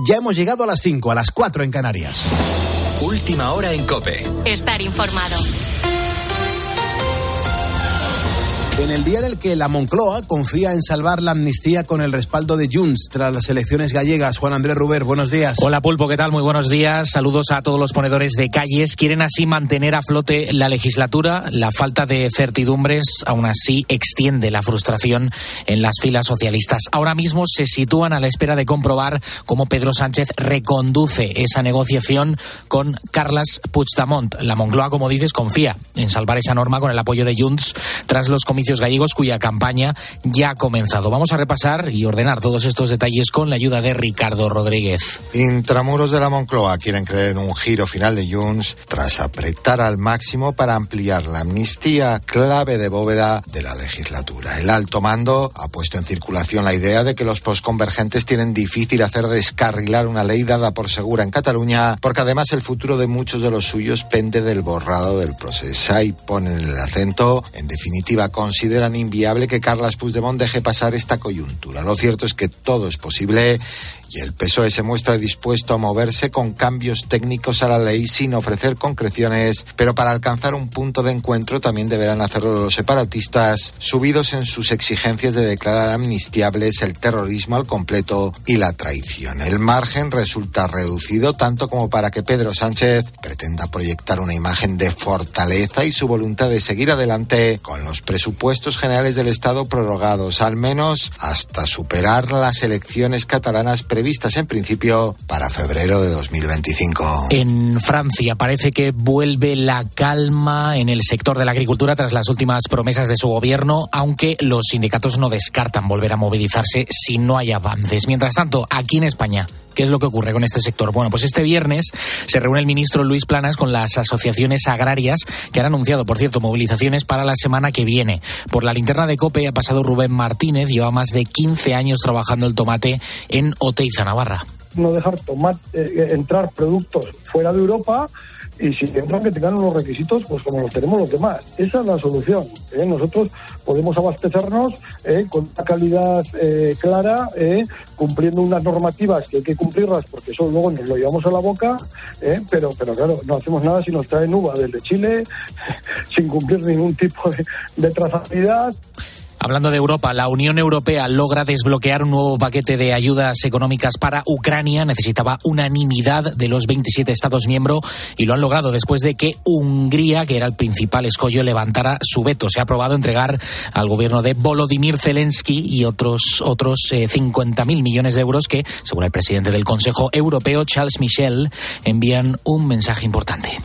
Ya hemos llegado a las 5, a las 4 en Canarias. Última hora en Cope. Estar informado. En el día en el que la Moncloa confía en salvar la amnistía con el respaldo de Junts tras las elecciones gallegas. Juan Andrés Ruber, buenos días. Hola Pulpo, ¿qué tal? Muy buenos días. Saludos a todos los ponedores de calles. Quieren así mantener a flote la legislatura. La falta de certidumbres aún así extiende la frustración en las filas socialistas. Ahora mismo se sitúan a la espera de comprobar cómo Pedro Sánchez reconduce esa negociación con Carlas Puigdemont. La Moncloa, como dices, confía en salvar esa norma con el apoyo de Junts tras los comicios gallegos cuya campaña ya ha comenzado. Vamos a repasar y ordenar todos estos detalles con la ayuda de Ricardo Rodríguez. Intramuros de la Moncloa quieren creer en un giro final de Junts tras apretar al máximo para ampliar la amnistía clave de bóveda de la legislatura. El alto mando ha puesto en circulación la idea de que los posconvergentes tienen difícil hacer descarrilar una ley dada por segura en Cataluña, porque además el futuro de muchos de los suyos pende del borrado del proceso. Ahí ponen el acento, en definitiva, con consideran inviable que Carles Puigdemont deje pasar esta coyuntura. Lo cierto es que todo es posible y el PSOE se muestra dispuesto a moverse con cambios técnicos a la ley sin ofrecer concreciones, pero para alcanzar un punto de encuentro también deberán hacerlo los separatistas, subidos en sus exigencias de declarar amnistiables el terrorismo al completo y la traición. El margen resulta reducido tanto como para que Pedro Sánchez pretenda proyectar una imagen de fortaleza y su voluntad de seguir adelante con los presupuestos generales del Estado prorrogados, al menos hasta superar las elecciones catalanas previstas en principio para febrero de 2025. En Francia parece que vuelve la calma en el sector de la agricultura tras las últimas promesas de su gobierno, aunque los sindicatos no descartan volver a movilizarse si no hay avances. Mientras tanto, aquí en España, ¿Qué es lo que ocurre con este sector? Bueno, pues este viernes se reúne el ministro Luis Planas con las asociaciones agrarias que han anunciado, por cierto, movilizaciones para la semana que viene. Por la linterna de COPE ha pasado Rubén Martínez, lleva más de 15 años trabajando el tomate en Oteiza, Navarra. No dejar tomate, eh, entrar productos fuera de Europa y si entran que tengan unos requisitos pues como los tenemos los demás. Esa es la solución. ¿eh? Nosotros podemos abastecernos ¿eh? con una calidad eh, clara, cumpliendo unas normativas que hay que cumplirlas porque eso luego nos lo llevamos a la boca, pero, pero claro, no hacemos nada si nos traen uva desde Chile sin cumplir ningún tipo de, de trazabilidad. Hablando de Europa, la Unión Europea logra desbloquear un nuevo paquete de ayudas económicas para Ucrania. Necesitaba unanimidad de los 27 Estados miembros y lo han logrado después de que Hungría, que era el principal escollo, levantara su veto. Se ha aprobado entregar al gobierno de Volodymyr Zelensky y otros, otros 50.000 eh, millones de euros que, según el presidente del Consejo Europeo, Charles Michel, envían un mensaje importante.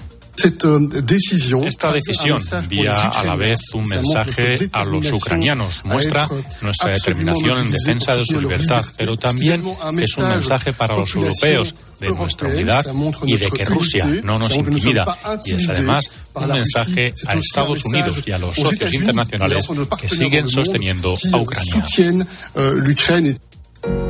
Esta decisión envía a la vez un mensaje a los ucranianos, muestra nuestra determinación en defensa de su libertad, pero también es un mensaje para los europeos de nuestra unidad y de que Rusia no nos intimida. Y es además un mensaje a Estados Unidos y a los socios internacionales que siguen sosteniendo a Ucrania.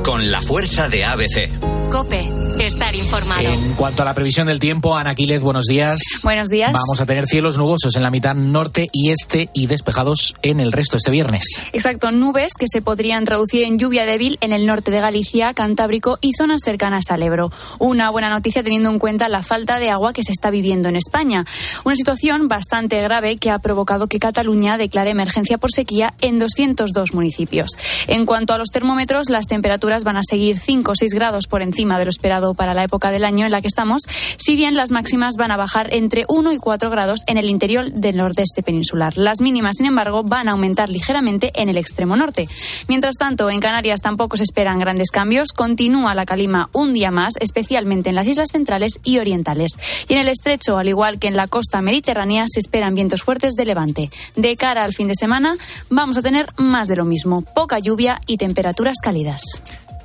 Con la fuerza de ABC. Cope, estar informado. En cuanto a la previsión del tiempo, Ana Quiles, buenos días. Buenos días. Vamos a tener cielos nubosos en la mitad norte y este y despejados en el resto este viernes. Exacto, nubes que se podrían traducir en lluvia débil en el norte de Galicia, Cantábrico y zonas cercanas al Ebro. Una buena noticia teniendo en cuenta la falta de agua que se está viviendo en España. Una situación bastante grave que ha provocado que Cataluña declare emergencia por sequía en 202 municipios. En cuanto a los termómetros, las temperaturas van a seguir 5 o 6 grados por encima de lo esperado para la época del año en la que estamos, si bien las máximas van a bajar entre 1 y 4 grados en el interior del nordeste peninsular. Las mínimas, sin embargo, van a aumentar ligeramente en el extremo norte. Mientras tanto, en Canarias tampoco se esperan grandes cambios. Continúa la calima un día más, especialmente en las islas centrales y orientales. Y en el estrecho, al igual que en la costa mediterránea, se esperan vientos fuertes de levante. De cara al fin de semana, vamos a tener más de lo mismo, poca lluvia y temperaturas cálidas.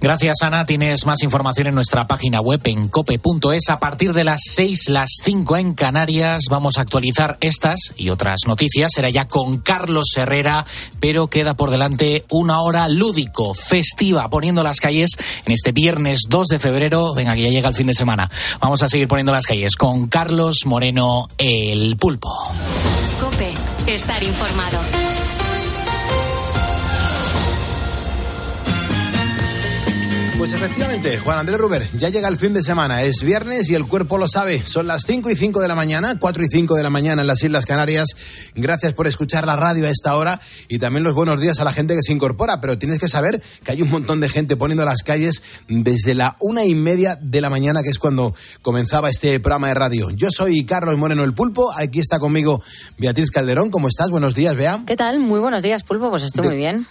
Gracias, Ana. Tienes más información en nuestra página web en cope.es. A partir de las 6, las 5 en Canarias, vamos a actualizar estas y otras noticias. Será ya con Carlos Herrera, pero queda por delante una hora lúdico, festiva, poniendo las calles en este viernes 2 de febrero. Venga, que ya llega el fin de semana. Vamos a seguir poniendo las calles con Carlos Moreno, el pulpo. Cope, estar informado. Pues efectivamente, Juan Andrés Ruber, ya llega el fin de semana, es viernes y el cuerpo lo sabe. Son las 5 y 5 de la mañana, 4 y 5 de la mañana en las Islas Canarias. Gracias por escuchar la radio a esta hora y también los buenos días a la gente que se incorpora. Pero tienes que saber que hay un montón de gente poniendo las calles desde la una y media de la mañana, que es cuando comenzaba este programa de radio. Yo soy Carlos Moreno el Pulpo, aquí está conmigo Beatriz Calderón. ¿Cómo estás? Buenos días, Bea. ¿Qué tal? Muy buenos días, Pulpo. Pues estoy muy bien.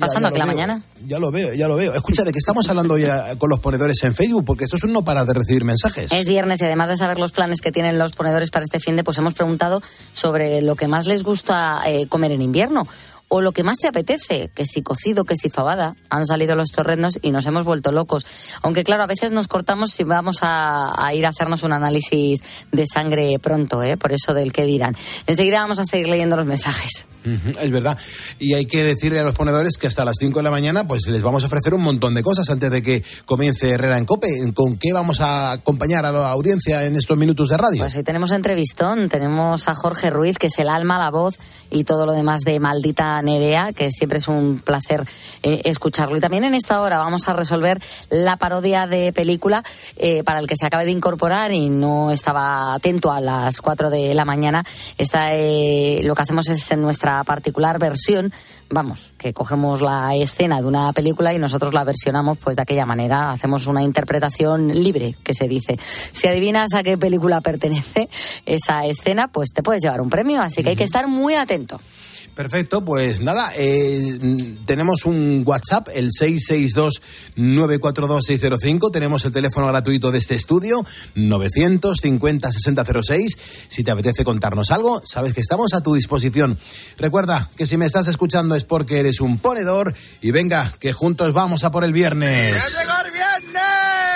Pasando aquí la mañana. Ya lo veo, ya lo veo. Escucha, ¿de qué estamos hablando ya con los ponedores en Facebook? Porque esto es un no parar de recibir mensajes. Es viernes y además de saber los planes que tienen los ponedores para este fin de, pues hemos preguntado sobre lo que más les gusta eh, comer en invierno o lo que más te apetece, que si cocido, que si fabada, han salido los torrendos y nos hemos vuelto locos. Aunque claro, a veces nos cortamos si vamos a, ir a hacernos un análisis de sangre pronto, ¿eh? por eso del que dirán. Enseguida vamos a seguir leyendo los mensajes. Es verdad. Y hay que decirle a los ponedores que hasta las 5 de la mañana pues les vamos a ofrecer un montón de cosas antes de que comience Herrera en Cope. ¿Con qué vamos a acompañar a la audiencia en estos minutos de radio? Pues tenemos entrevistón. Tenemos a Jorge Ruiz, que es el alma, la voz y todo lo demás de Maldita Nerea, que siempre es un placer eh, escucharlo. Y también en esta hora vamos a resolver la parodia de película eh, para el que se acabe de incorporar y no estaba atento a las 4 de la mañana. Está, eh, lo que hacemos es en nuestra particular versión, vamos, que cogemos la escena de una película y nosotros la versionamos pues de aquella manera, hacemos una interpretación libre, que se dice. Si adivinas a qué película pertenece esa escena, pues te puedes llevar un premio, así que hay que estar muy atento. Perfecto, pues nada, eh, tenemos un WhatsApp, el 662-942-605, tenemos el teléfono gratuito de este estudio, 950-6006. Si te apetece contarnos algo, sabes que estamos a tu disposición. Recuerda que si me estás escuchando es porque eres un ponedor y venga, que juntos vamos a por el viernes. el viernes!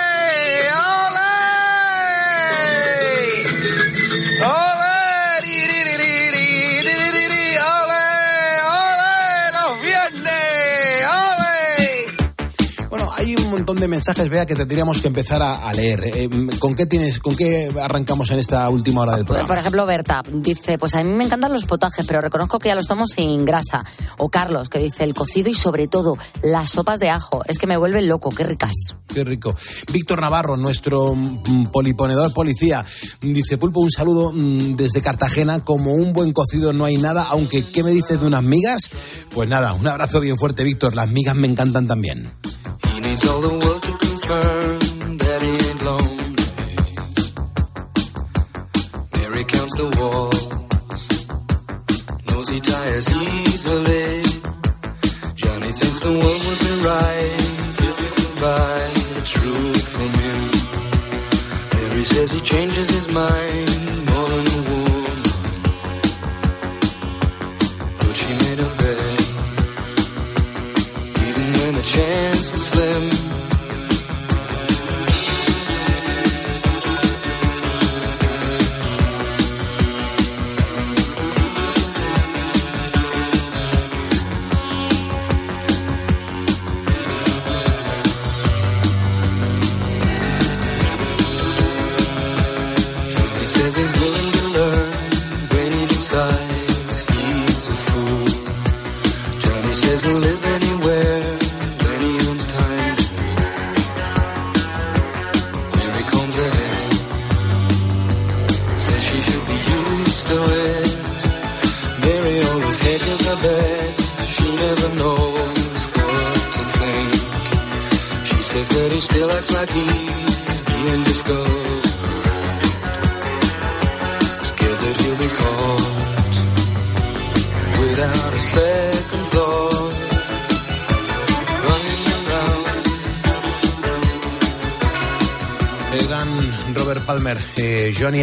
De mensajes, vea, que tendríamos que empezar a, leer. Eh, ¿Con qué tienes, con qué arrancamos en esta última hora del programa? Por ejemplo, Berta dice, pues a mí me encantan los potajes, pero reconozco que ya los tomo sin grasa. O Carlos, que dice el cocido y sobre todo las sopas de ajo. Es que me vuelven loco, qué ricas. Qué rico. Víctor Navarro, nuestro mm, poliponedor policía, dice, Pulpo, un saludo mm, desde Cartagena. Como un buen cocido no hay nada, aunque ¿qué me dices de unas migas? Pues nada, un abrazo bien fuerte, Víctor. Las migas me encantan también. Needs all the world to confirm that he ain't lonely. Mary counts the walls, knows he tires easily. Johnny thinks the world would be right if he could buy the truth from him. Mary says he changes his mind more than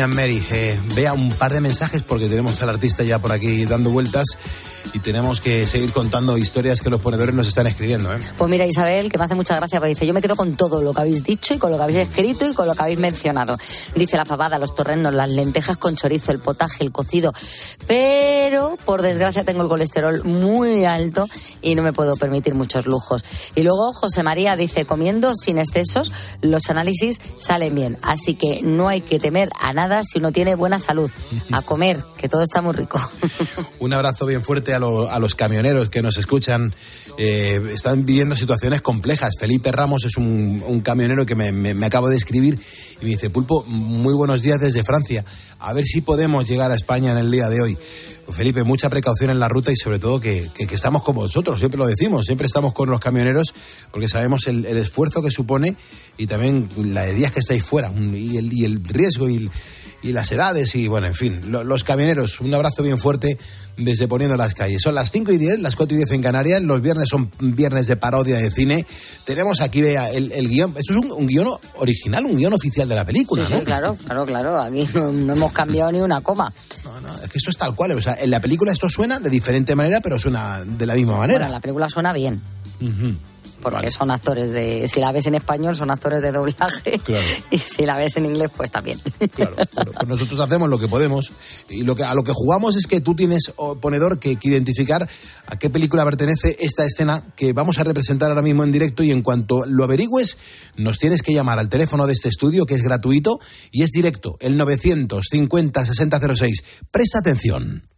Mary. Vea un par de mensajes porque tenemos al artista ya por aquí dando vueltas y tenemos que seguir contando historias que los ponedores nos están escribiendo. ¿eh? Pues mira, Isabel, que me hace mucha gracia, porque dice, yo me quedo con todo lo que habéis dicho y con lo que habéis escrito y con lo que habéis mencionado. Dice la fabada, los torrendos, las lentejas con chorizo, el potaje, el cocido. Pero, por desgracia, tengo el colesterol muy alto y no me puedo permitir muchos lujos. Y luego José María dice, comiendo sin excesos, los análisis salen bien. Así que no hay que temer a nada si uno tiene buena salud. A comer, que todo está muy rico. Un abrazo bien fuerte fuerte a, los camioneros que nos escuchan. Eh, están viviendo situaciones complejas. Felipe Ramos es un, camionero que me, acabo de escribir y me dice, Pulpo, muy buenos días desde Francia. A ver si podemos llegar a España en el día de hoy. Pues, Felipe, mucha precaución en la ruta y sobre todo que, estamos con vosotros, siempre lo decimos, siempre estamos con los camioneros porque sabemos el, esfuerzo que supone y también la de días que estáis fuera y el, y el riesgo y y las edades y bueno, en fin, los camioneros, un abrazo bien fuerte desde Poniendo las Calles. Son las 5 y 10, las 4 y 10 en Canarias, los viernes son viernes de parodia de cine. Tenemos aquí, vea, el, guion, esto es un, guion original, un guion oficial de la película, ¿no? Sí, claro, claro, claro, aquí no, hemos cambiado ni una coma. No, no, es que esto es tal cual, o sea, en la película esto suena de diferente manera, pero suena de la misma manera. Bueno, la película suena bien porque son actores de. Si la ves en español, son actores de doblaje. Y si la ves en inglés, pues también. Claro, pues nosotros hacemos lo que podemos. Y lo que, a lo que jugamos es que tú tienes, ponedor, que, identificar a qué película pertenece esta escena que vamos a representar ahora mismo en directo. Y en cuanto lo averigües, nos tienes que llamar al teléfono de este estudio, que es gratuito y es directo, el 950 6006. Presta atención.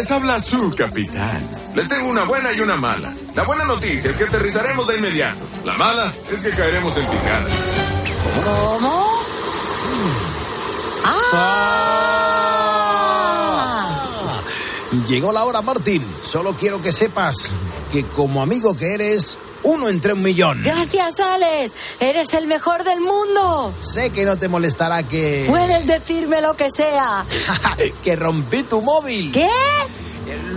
Les habla su capitán. Les tengo una buena y una mala. La buena noticia es que aterrizaremos de inmediato. La mala es que caeremos en picada. ¿Cómo? ¡Ah! Llegó la hora, Martín. Solo quiero que sepas que como amigo que eres, uno entre un millón. Gracias, Alex. Eres el mejor del mundo. Sé que no te molestará que... Puedes decirme lo que sea. que rompí tu móvil. ¿Qué?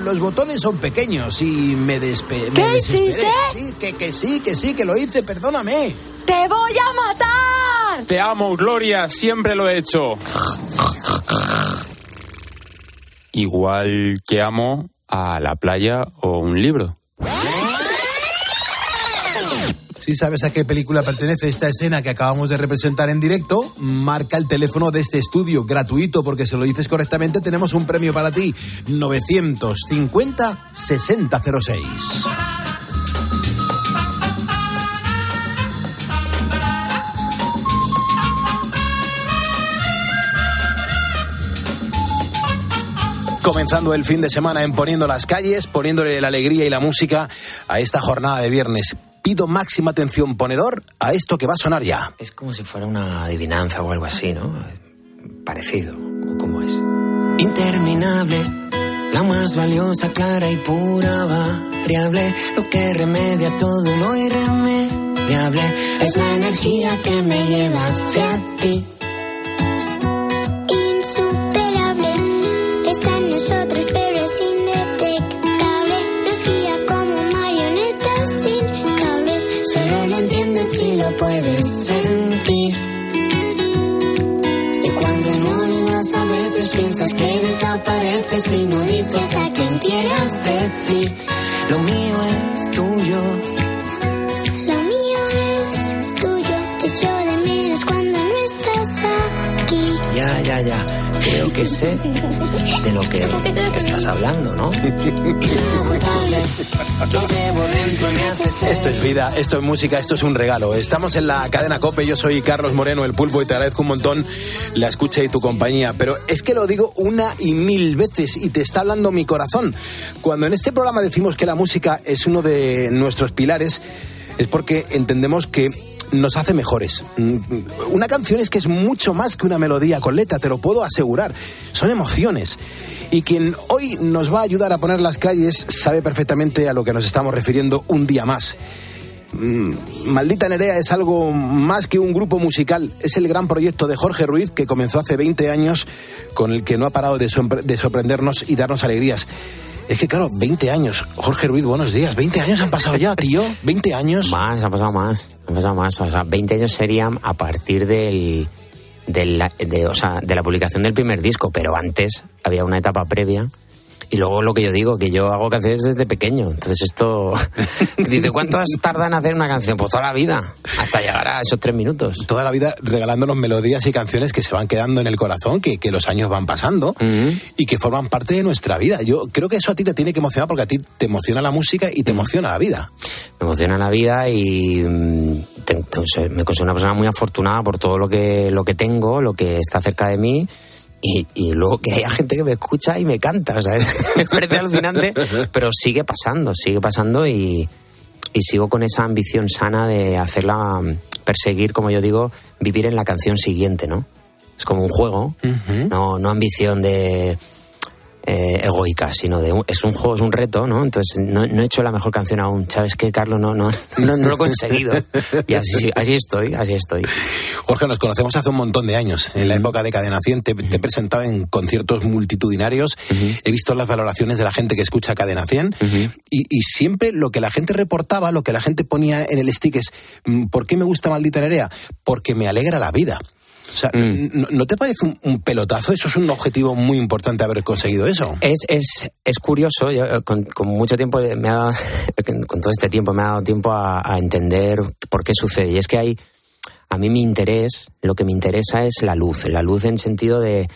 Los botones son pequeños y me, despe ¿Qué hiciste? Sí, que, que sí, que sí, que lo hice, perdóname. ¡Te voy a matar! Te amo, Gloria, siempre lo he hecho. Igual que amo a la playa o un libro. Si sabes a qué película pertenece esta escena que acabamos de representar en directo, marca el teléfono de este estudio gratuito porque si lo dices correctamente tenemos un premio para ti. 950 6006. comenzando el fin de semana en poniendo las calles, poniéndole la alegría y la música a esta jornada de viernes pido máxima atención ponedor a esto que va a sonar ya. Es como si fuera una adivinanza o algo así, ¿no? Parecido, ¿cómo es? Interminable, la más valiosa, clara y pura variable, lo que remedia todo lo irremediable, es la energía que me lleva hacia ti desapareces y no dices a quien quieras decir. Lo mío es tuyo. Que sé de lo que estás hablando, ¿no? Esto es vida, esto es música, esto es un regalo. Estamos en la cadena Cope, yo soy Carlos Moreno, el pulpo, y te agradezco un montón la escucha y tu compañía. Pero es que lo digo una y mil veces y te está hablando mi corazón. Cuando en este programa decimos que la música es uno de nuestros pilares, es porque entendemos que nos hace mejores. Mm, una canción es que es mucho más que una melodía con letra, te lo puedo asegurar. Son emociones. Y quien hoy nos va a ayudar a poner las calles sabe perfectamente a lo que nos estamos refiriendo un día más. Mm, Maldita Nerea es algo más que un grupo musical, es el gran proyecto de Jorge Ruiz que comenzó hace 20 años con el que no ha parado de, sorprendernos y darnos alegrías. Es que claro, 20 años. Jorge Ruiz, buenos días. 20 años han pasado ya, tío. 20 años. Más, han pasado más. Han pasado más. O sea, 20 años serían a partir del, de, la, de, o sea, de la publicación del primer disco, pero antes había una etapa previa Y luego lo que yo digo, que yo hago canciones desde pequeño. Entonces esto... Dice, ¿cuánto tarda en hacer una canción? Pues toda la vida, hasta llegar a esos tres minutos. Toda la vida regalándonos melodías y canciones que se van quedando en el corazón, que, que los años van pasando y que forman parte de nuestra vida. Yo creo que eso a ti te tiene que emocionar porque a ti te emociona la música y te emociona la vida. Me emociona la vida y mm, me considero una persona muy afortunada por todo lo que, lo que tengo, lo que está cerca de mí y, luego que haya gente que me escucha y me canta, o sea, es, me parece alucinante, pero sigue pasando, sigue pasando y, sigo con esa ambición sana de hacerla, perseguir, como yo digo, vivir en la canción siguiente, ¿no? Es como un juego, no, no ambición de eh, egoica, sino de es un juego, es un reto, ¿no? Entonces no, he hecho la mejor canción aún. ¿Sabes qué, Carlos? No, no, no, lo he conseguido. Y así, así estoy, así estoy. Jorge, nos conocemos hace un montón de años. En la época de Cadena 100 te, he presentado en conciertos multitudinarios. He visto las valoraciones de la gente que escucha Cadena 100 y, y, siempre lo que la gente reportaba, lo que la gente ponía en el stick es mm, ¿por qué me gusta Maldita Nerea? Porque me alegra la vida. O sea, mm. ¿no, te parece un, pelotazo? Eso es un objetivo muy importante haber conseguido eso. Es, es, es curioso, yo, eh, con, mucho tiempo me ha dado, con todo este tiempo me ha dado tiempo a, entender por qué sucede. Y es que hay, a mí mi interés, lo que me interesa es la luz, la luz en sentido de,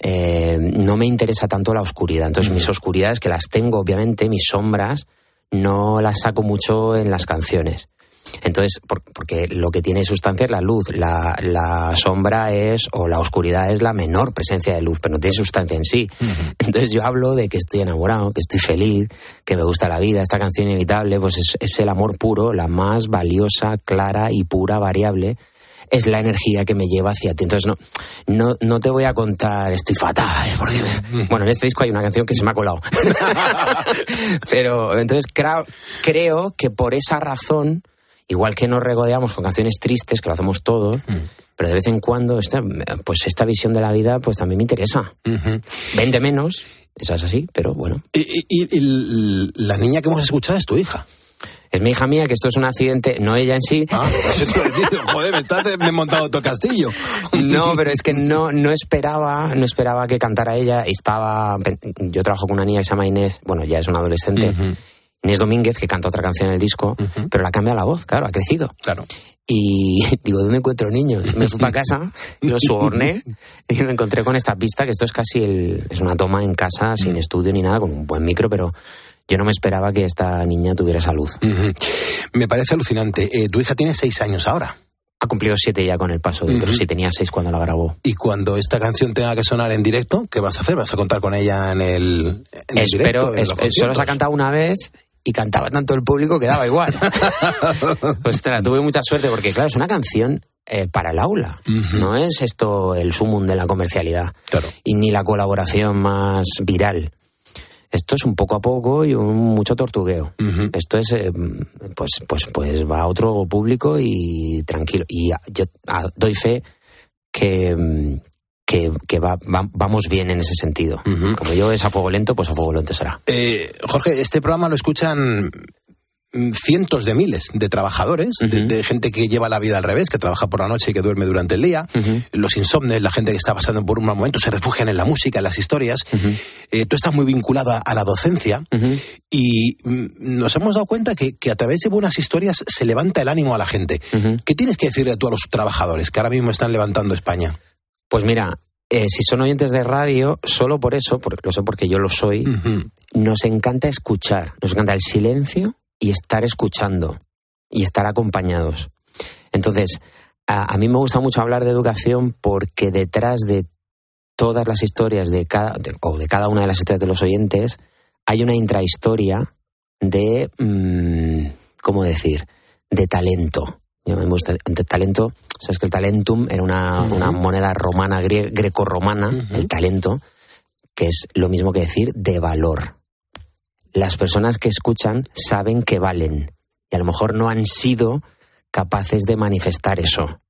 eh, no me interesa tanto la oscuridad. Entonces, mis oscuridades, que las tengo, obviamente, mis sombras, no las saco mucho en las canciones. Entonces, porque lo que tiene sustancia es la luz, la, sombra es, o la oscuridad es la menor presencia de luz, pero no tiene sustancia en sí. Entonces yo hablo de que estoy enamorado, que estoy feliz, que me gusta la vida, esta canción inevitable, pues es, el amor puro, la más valiosa, clara y pura variable es la energía que me lleva hacia ti. Entonces, no, no, no te voy a contar, estoy fatal, porque... Bueno, en este disco hay una canción que se me ha colado. Pero entonces creo, creo que por esa razón Igual que nos regodeamos con canciones tristes, que lo hacemos todos, pero de vez en cuando esta, pues esta visión de la vida pues también me interesa. Vende menos, esa es así, pero bueno. ¿Y, la niña que hemos escuchado es tu hija? Es mi hija mía, que esto es un accidente, no ella en sí. Ah, pues joder, me estás desmontado todo el castillo. No, pero es que no, no esperaba, no esperaba que cantara ella. Estaba, yo trabajo con una niña que se llama Inés, bueno, ya es una adolescente. Inés Domínguez, que canta otra canción en el disco, pero la cambia la voz, claro, ha crecido. Claro. Y digo, ¿dónde encuentro niños? Me fui para casa, lo suborné y me encontré con esta pista, que esto es casi el, es una toma en casa, sin estudio ni nada, con un buen micro, pero yo no me esperaba que esta niña tuviera salud. Me parece alucinante. Eh, tu hija tiene seis años ahora. Ha cumplido siete ya con el paso, de, pero sí tenía seis cuando la grabó. Y cuando esta canción tenga que sonar en directo, ¿qué vas a hacer? ¿Vas a contar con ella en el, en Espero, directo? solo se ha cantado una vez y cantaba tanto el público que daba igual. Ostras, tuve mucha suerte porque, claro, es una canción eh, para el aula. No es esto el sumum de la comercialidad. Claro. Y ni la colaboración más viral. Esto es un poco a poco y un mucho tortugueo. Esto es, eh, pues, pues, pues va a otro público y tranquilo. Y yo doy fe que, mm, que, va, vamos bien en ese sentido. Como yo es a fuego lento, pues a fuego lento será. Eh, Jorge, este programa lo escuchan cientos de miles de trabajadores, de, gente que lleva la vida al revés, que trabaja por la noche y que duerme durante el día, los insomnes, la gente que está pasando por un mal momento, se refugian en la música, en las historias. Eh, tú estás muy vinculada a la docencia y mm, nos hemos dado cuenta que, a través de buenas historias se levanta el ánimo a la gente. ¿Qué tienes que decirle tú a los trabajadores que ahora mismo están levantando España? Pues mira, eh, si son oyentes de radio, solo por eso, porque lo sé porque yo lo soy, nos encanta escuchar, nos encanta el silencio y estar escuchando y estar acompañados. Entonces, a, mí me gusta mucho hablar de educación porque detrás de todas las historias de cada, o de cada una de las historias de los oyentes, hay una intrahistoria de, mm, ¿cómo decir?, de talento, me gusta el talento, sabes que el talentum era una, moneda romana, greco-romana, el talento, que es lo mismo que decir de valor. Las personas que escuchan saben que valen y a lo mejor no han sido capaces de manifestar eso.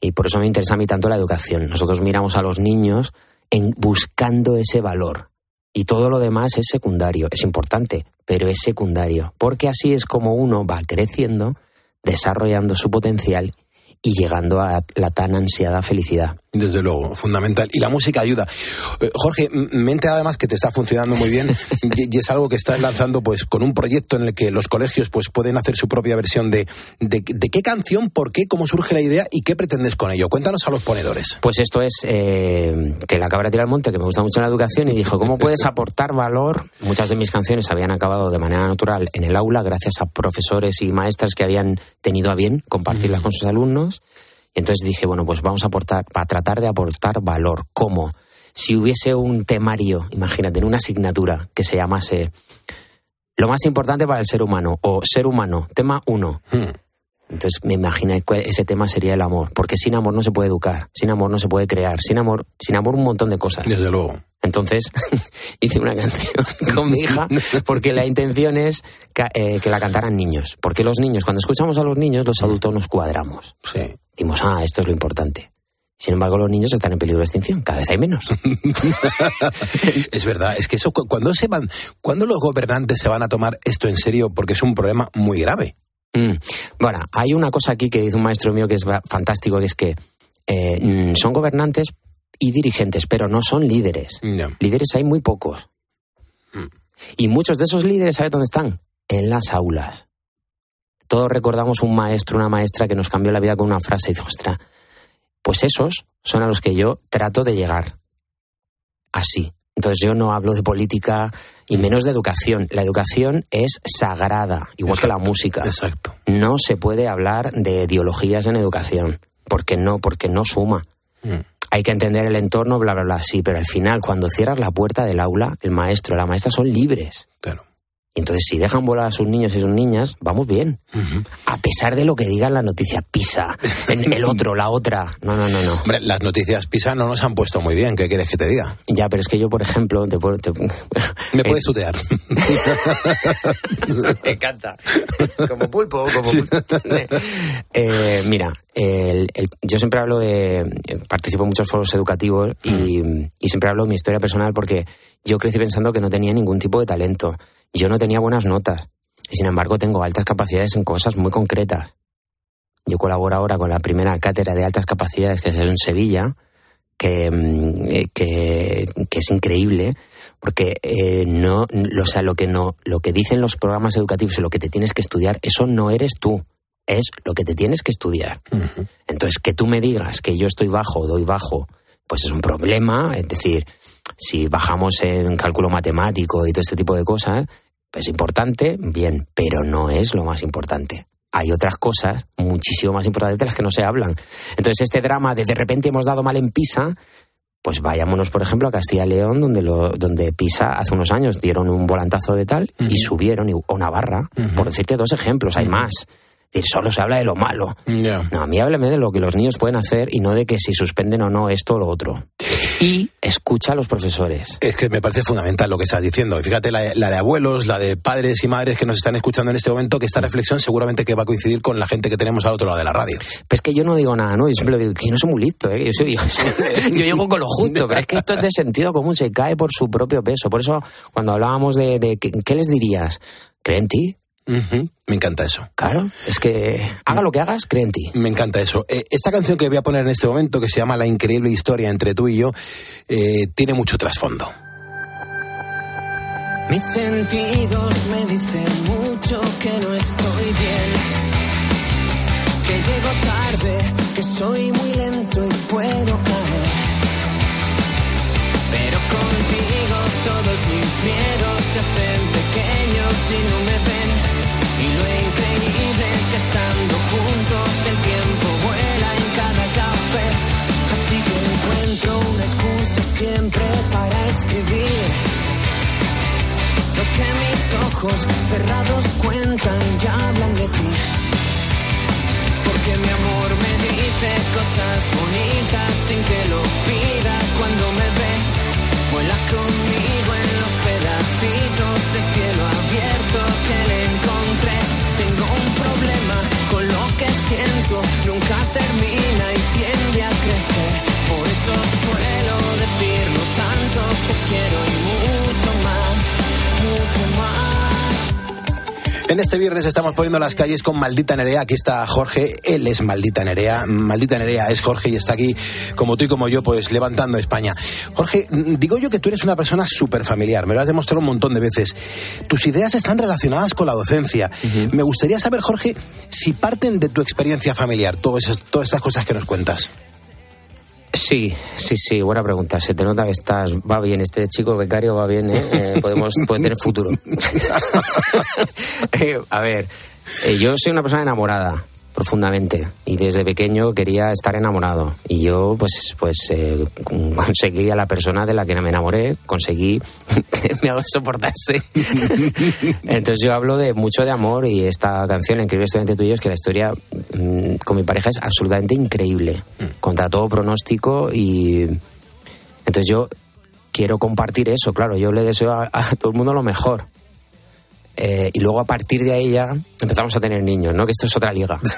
Y por eso me interesa a mí tanto la educación. Nosotros miramos a los niños en buscando ese valor. Y todo lo demás es secundario, es importante, pero es secundario, porque así es como uno va creciendo desarrollando su potencial y llegando a la tan ansiada felicidad. Desde luego, fundamental. Y la música ayuda. Eh, Jorge, mente además que te está funcionando muy bien y, es algo que estás lanzando pues con un proyecto en el que los colegios pues pueden hacer su propia versión de, de, qué canción, por qué, cómo surge la idea y qué pretendes con ello. Cuéntanos a los ponedores. Pues esto es eh, que la cabra tira al monte, que me gusta mucho la educación, y dijo, ¿cómo puedes aportar valor? Muchas de mis canciones habían acabado de manera natural en el aula gracias a profesores y maestras que habían tenido a bien compartirlas con sus alumnos entonces dije, bueno, pues vamos a aportar, para tratar de aportar valor. ¿Cómo? Si hubiese un temario, imagínate, en una asignatura que se llamase Lo más importante para el ser humano o Ser humano, tema uno. Hmm. Entonces me imagino que ese tema sería el amor, porque sin amor no se puede educar, sin amor no se puede crear, sin amor, sin amor un montón de cosas. Desde luego. Entonces hice una canción con mi hija porque la intención es eh, que, la cantaran niños. Porque los niños, cuando escuchamos a los niños, los adultos nos cuadramos. Sí. Dimos, ah, esto es lo importante. Sin embargo, los niños están en peligro de extinción, cada vez hay menos. es verdad, es que eso, cuando se van, cuando los gobernantes se van a tomar esto en serio, porque es un problema muy grave. Mm. Bueno, hay una cosa aquí que dice un maestro mío que es fantástico, que es que eh, mm, son gobernantes y dirigentes, pero no son líderes. Líderes hay muy pocos. Mm. Y muchos de esos líderes, ¿sabes dónde están? En las aulas. Todos recordamos un maestro, una maestra que nos cambió la vida con una frase y dijo, ostras, pues esos son a los que yo trato de llegar. Así. Entonces yo no hablo de política y menos de educación. La educación es sagrada, igual que la música. Exacto. No se puede hablar de ideologías en educación, porque no, porque no suma. Mm. Hay que entender el entorno, bla, bla, bla, sí, pero al final, cuando cierras la puerta del aula, el maestro, la maestra son libres. Claro. Entonces, si dejan volar a sus niños y sus niñas, vamos bien. A pesar de lo que digan la noticia PISA, el otro, la otra. No, no, no, no. Hombre, las noticias PISA no nos han puesto muy bien. ¿Qué quieres que te diga? Ya, pero es que yo, por ejemplo, te, te... Me puedes tutear. Me encanta. Como pulpo, como pulpo. Eh, mira, yo siempre hablo de. Participo en muchos foros educativos y, y siempre hablo de mi historia personal porque yo crecí pensando que no tenía ningún tipo de talento yo no tenía buenas notas. Y sin embargo tengo altas capacidades en cosas muy concretas. Yo colaboro ahora con la primera cátedra de altas capacidades que es en Sevilla, que, mm, eh, que, es increíble, porque eh, no, o sea, lo que no, lo que dicen los programas educativos y lo que te tienes que estudiar, eso no eres tú, es lo que te tienes que estudiar. Entonces, que tú me digas que yo estoy bajo o doy bajo, pues es un problema, es decir, si bajamos en cálculo matemático y todo este tipo de cosas, es importante, bien, pero no es lo más importante. Hay otras cosas muchísimo más importantes de las que no se hablan. Entonces, este drama de de repente hemos dado mal en Pisa, pues vayámonos, por ejemplo, a Castilla y León, donde, lo, donde Pisa hace unos años dieron un volantazo de tal y subieron, o Navarra, por decirte dos ejemplos, hay más. solo se habla de lo malo. No, a mí háblame de lo que los niños pueden hacer y no de que si suspenden o no esto o lo otro y escucha a los profesores. Es que me parece fundamental lo que estás diciendo. Fíjate la, de abuelos, la de padres y madres que nos están escuchando en este momento, que esta reflexión seguramente que va a coincidir con la gente que tenemos al otro lado de la radio. Pues que yo no digo nada, ¿no? Yo siempre digo que no soy muy listo, ¿eh? Yo, soy, yo, llego con lo justo, pero es que esto es de sentido común, se cae por su propio peso. Por eso, cuando hablábamos de, de ¿qué les dirías? Cree en ti, me encanta eso. Claro, es que haga lo que hagas, cree en ti. Me encanta eso. Eh, esta canción que voy a poner en este momento, que se llama La increíble historia entre tú y yo, eh, tiene mucho trasfondo. Mis sentidos me dicen mucho que no estoy bien, que llego tarde, que soy muy lento y puedo caer. Pero contigo todos mis miedos se hacen pequeños y no me ven. Estando juntos el tiempo vuela en cada café. Así que encuentro una excusa siempre para escribir. Lo que mis ojos cerrados cuentan ya hablan de ti. Porque mi amor me dice cosas bonitas sin que lo pida cuando me ve. Vuela conmigo en los pedacitos de cielo abierto que le encontré. Nunca termina En este viernes estamos poniendo las calles con Maldita Nerea. Aquí está Jorge, él es Maldita Nerea. Maldita Nerea es Jorge y está aquí, como tú y como yo, pues levantando España. Jorge, digo yo que tú eres una persona súper familiar, me lo has demostrado un montón de veces. Tus ideas están relacionadas con la docencia. Me gustaría saber, Jorge, si parten de tu experiencia familiar, todas esas, todas esas cosas que nos cuentas. Sí, sí, sí, buena pregunta. Se te nota que estás, va bien, este chico becario va bien, ¿eh? eh podemos, puede tener futuro. Eh, a ver, eh, yo soy una persona enamorada profundamente. Y desde pequeño quería estar enamorado. Y yo pues pues eh, conseguí a la persona de la que me enamoré conseguí que me soportarse. Entonces yo hablo de mucho de amor y esta canción increíble estudiante tuyo es que la historia mm, con mi pareja es absolutamente increíble. Contra todo pronóstico y entonces yo quiero compartir eso claro yo le deseo a todo el mundo lo mejor eh, y luego a partir de ahí ya empezamos a tener niños, ¿no? Que esto es otra liga.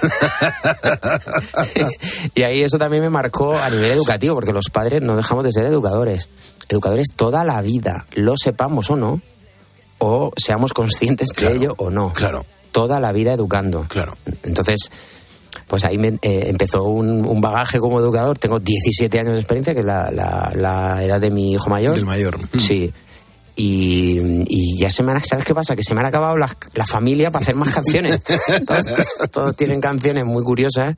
y ahí eso también me marcó a nivel educativo, porque los padres no dejamos de ser educadores. Educadores toda la vida, lo sepamos o no, o seamos conscientes de ello o no. Claro. Toda la vida educando. Claro. Entonces, pues ahí me, eh, empezó un, bagaje como educador. Tengo 17 años de experiencia, que es la, la, edad de mi hijo mayor. Del mayor. Sí. Y, ya se me han, ¿sabes qué pasa? Que se me han acabado la, la familia para hacer más canciones. todos, tienen canciones muy curiosas.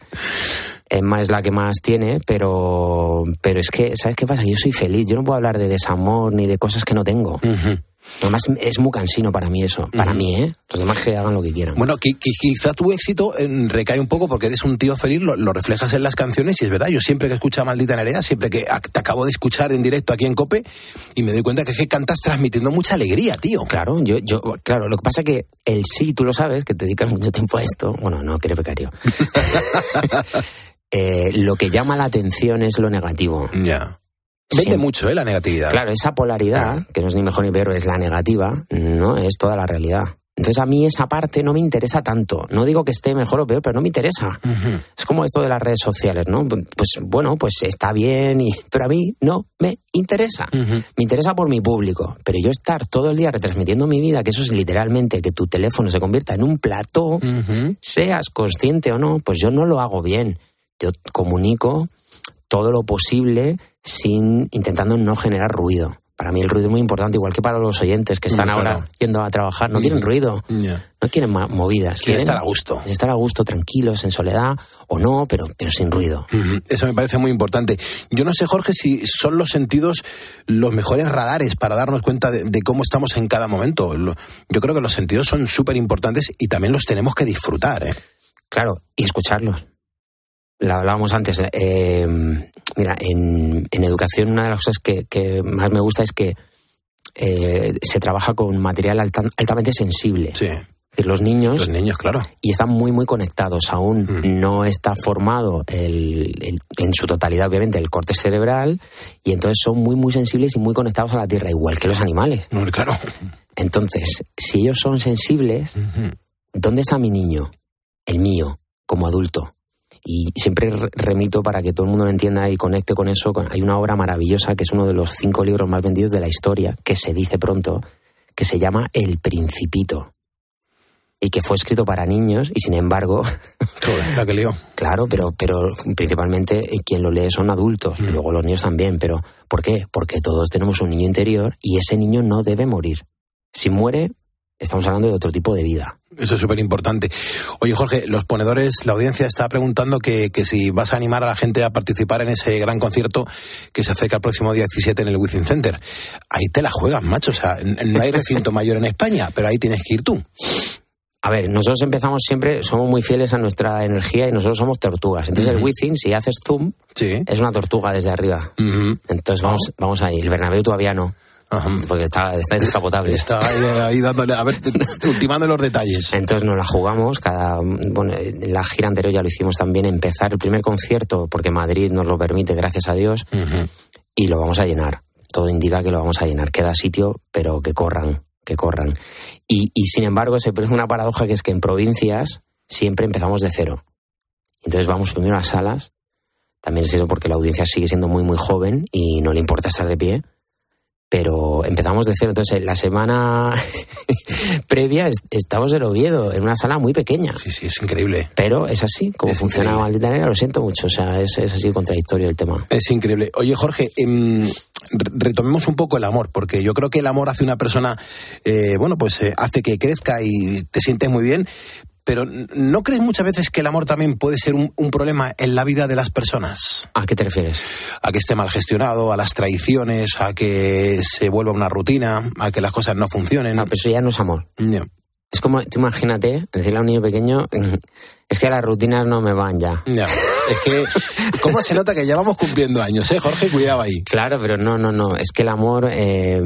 Emma es la que más tiene, pero, pero es que, ¿sabes qué pasa? Yo soy feliz. Yo no puedo hablar de desamor ni de cosas que no tengo. Además, es muy cansino para mí eso. Para mí, ¿eh? Los demás que hagan lo que quieran. Bueno, quizá tu éxito recae un poco porque eres un tío feliz, lo, reflejas en las canciones y es verdad. Yo siempre que escucho a Maldita Nerea, siempre que te acabo de escuchar en directo aquí en Cope y me doy cuenta que, es que cantas transmitiendo mucha alegría, tío. Claro, yo, yo, claro, lo que pasa es que el sí, tú lo sabes, que te dedicas mucho tiempo a esto. Bueno, no, que eres becario. Eh, lo que llama la atención es lo negativo. Ya. Vende mucho, ¿eh? La negatividad. Claro, esa polaridad, que no es ni mejor ni peor, es la negativa, no es toda la realidad. Entonces a mí esa parte no me interesa tanto. No digo que esté mejor o peor, pero no me interesa. Es como esto de las redes sociales, ¿no? Pues bueno, pues está bien, y... pero a mí no me interesa. Me interesa por mi público. Pero yo estar todo el día retransmitiendo mi vida, que eso es literalmente que tu teléfono se convierta en un plató, seas consciente o no, pues yo no lo hago bien. Yo comunico todo lo posible sin intentando no generar ruido. Para mí el ruido es muy importante, igual que para los oyentes que están ahora yendo a trabajar. No quieren ruido, no quieren movidas. Quieren, estar a gusto. Quieren estar a gusto, tranquilos, en soledad o no, pero, pero sin ruido. Eso me parece muy importante. Yo no sé, Jorge, si son los sentidos los mejores radares para darnos cuenta de, de cómo estamos en cada momento. Yo creo que los sentidos son súper importantes y también los tenemos que disfrutar. ¿eh? Claro, y escucharlos la hablábamos antes. Eh, mira, en, educación una de las cosas que, más me gusta es que eh, se trabaja con material altamente sensible. Sí. Es decir, los niños. Los niños, claro. Y están muy, muy conectados. Aún mm. no está formado el, en su totalidad, obviamente, el corte cerebral. Y entonces son muy, muy sensibles y muy conectados a la tierra, igual que los animales. claro. Entonces, si ellos son sensibles, ¿dónde está mi niño? El mío, como adulto. Y siempre remito para que todo el mundo lo entienda y conecte con eso. Hay una obra maravillosa que es uno de los cinco libros más vendidos de la historia, que se dice pronto, que se llama El Principito. Y que fue escrito para niños y sin embargo... la que leo. Claro, pero, pero principalmente eh, quien lo lee son adultos, mm. luego los niños también. Pero ¿por qué? Porque todos tenemos un niño interior y ese niño no debe morir. Si muere, estamos hablando de otro tipo de vida. Eso es súper importante. Oye, Jorge, los ponedores, la audiencia está preguntando que, si vas a animar a la gente a participar en ese gran concierto que se acerca el próximo día 17 en el Wizzing Center. Ahí te la juegas, macho. O sea, no hay recinto mayor en España, pero ahí tienes que ir tú. A ver, nosotros empezamos siempre, somos muy fieles a nuestra energía y nosotros somos tortugas. Entonces el Wizzing, si haces zoom, es una tortuga desde arriba. Entonces vamos, vamos ahí. El Bernabéu todavía no. Porque está, está descapotable. Está ahí, dándole, a ver, ultimando los detalles. Entonces nos la jugamos, cada, bueno, en la gira anterior ya lo hicimos también, empezar el primer concierto, porque Madrid nos lo permite, gracias a Dios, y lo vamos a llenar. Todo indica que lo vamos a llenar. Queda sitio, pero que corran, que corran. Y, y sin embargo, se produce una paradoja que es que en provincias siempre empezamos de cero. Entonces vamos primero a salas, también es eso porque la audiencia sigue siendo muy, muy joven y no le importa estar de pie pero empezamos de cero. Entonces, la semana, previa estamos en Oviedo, en una sala muy pequeña. Sí, sí, es increíble. Pero es así, como funciona Maldita Nerea, lo siento mucho, o sea, es, es así contradictorio el tema. Es increíble. Oye, Jorge, em, retomemos un poco el amor, porque yo creo que el amor hace una persona, eh, bueno, pues eh, hace que crezca y te sientes muy bien, pero ¿no crees muchas veces que el amor también puede ser un, problema en la vida de las personas? ¿A qué te refieres? A que esté mal gestionado, a las traiciones, a que se vuelva una rutina, a que las cosas no funcionen. No, pero eso ya no es amor. Es como, tú imagínate, decirle a un niño pequeño, es que las rutinas no me van ya. Ya. Es que, ¿cómo se nota que ya vamos cumpliendo años, eh, Jorge? Cuidado ahí. Claro, pero no, no, no. Es que el amor eh,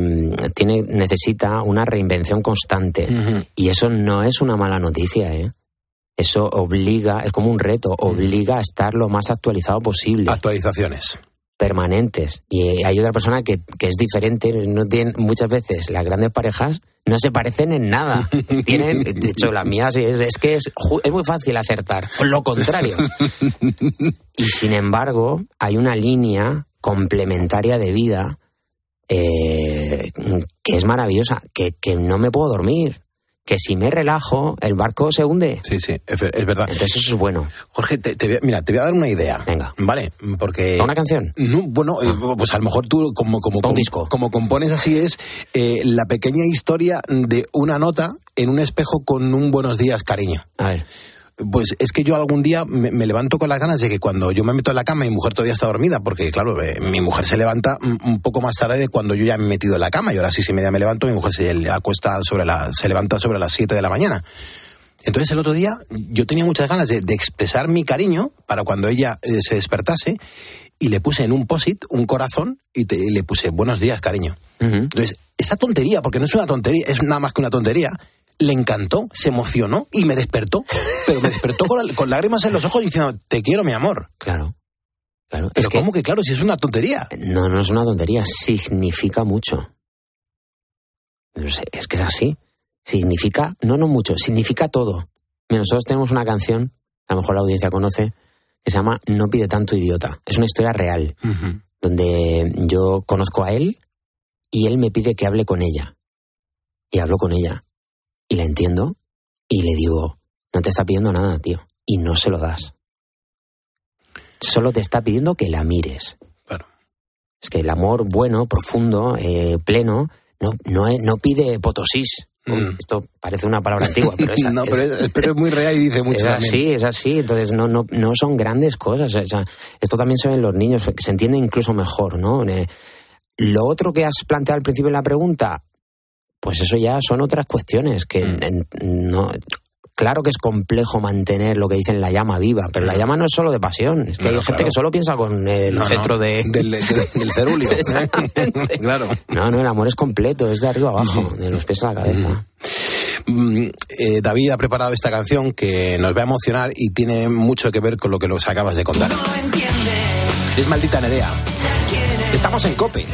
tiene, necesita una reinvención constante. Y eso no es una mala noticia, ¿eh? Eso obliga, es como un reto, obliga a estar lo más actualizado posible. Actualizaciones permanentes. Y hay otra persona que, que, es diferente. No tienen, muchas veces las grandes parejas no se parecen en nada. Tienen, de hecho, las mías es, es que es, es, muy fácil acertar. Lo contrario. Y sin embargo, hay una línea complementaria de vida eh, que es maravillosa, que, que no me puedo dormir que si me relajo, el barco se hunde. Sí, sí, es, verdad. Entonces eso es bueno. Jorge, te, mira, te voy a dar una idea. Venga. Vale, porque... ¿Una canción? bueno, eh, ah. pues a lo mejor tú como, como, como, disco. como compones así es eh, la pequeña historia de una nota en un espejo con un buenos días, cariño. A ver. Pues es que yo algún día me, levanto con las ganas de que cuando yo me meto en la cama mi mujer todavía está dormida, porque claro, eh, mi mujer se levanta un poco más tarde de cuando yo ya me he metido en la cama. Y ahora sí, si media me levanto, mi mujer se acuesta sobre la, se levanta sobre las 7 de la mañana. Entonces el otro día yo tenía muchas ganas de, expresar mi cariño para cuando ella eh, se despertase y le puse en un posit un corazón y, le puse buenos días, cariño. Entonces, esa tontería, porque no es una tontería, es nada más que una tontería, le encantó, se emocionó y me despertó. Pero me despertó con, lágrimas en los ojos diciendo, te quiero, mi amor. Claro. Claro. Pero es ¿cómo que claro? Si es una tontería. No, no es una tontería. Significa mucho. No sé, es que es así. Significa, no, no mucho, significa todo. nosotros tenemos una canción, a lo mejor la audiencia conoce, que se llama No pide tanto idiota. Es una historia real, donde yo conozco a él y él me pide que hable con ella. Y hablo con ella y la entiendo y le digo, no te está pidiendo nada, tío, y no se lo das. Solo te está pidiendo que la mires. Claro. Es que el amor bueno, profundo, eh, pleno, no, no, no pide potosís. Mm. Esto parece una palabra antigua, pero es, no, pero, es, muy real y dice mucho. Es así, es así. Entonces, no, no, no son grandes cosas. esto también se ve en los niños, que se entiende incluso mejor, ¿no? Eh, lo otro que has planteado al principio de la pregunta, pues eso ya son otras cuestiones que mm. no claro que es complejo mantener lo que dicen la llama viva, pero la llama no es solo de pasión. Es que hay gente que solo piensa con el centro de... Del, cerulio. claro. No, no, el amor es completo, es de arriba abajo, de los pies a la cabeza. Mm, eh, David ha preparado esta canción que nos va a emocionar y tiene mucho que ver con lo que nos acabas de contar. es maldita Nerea. Estamos en Cope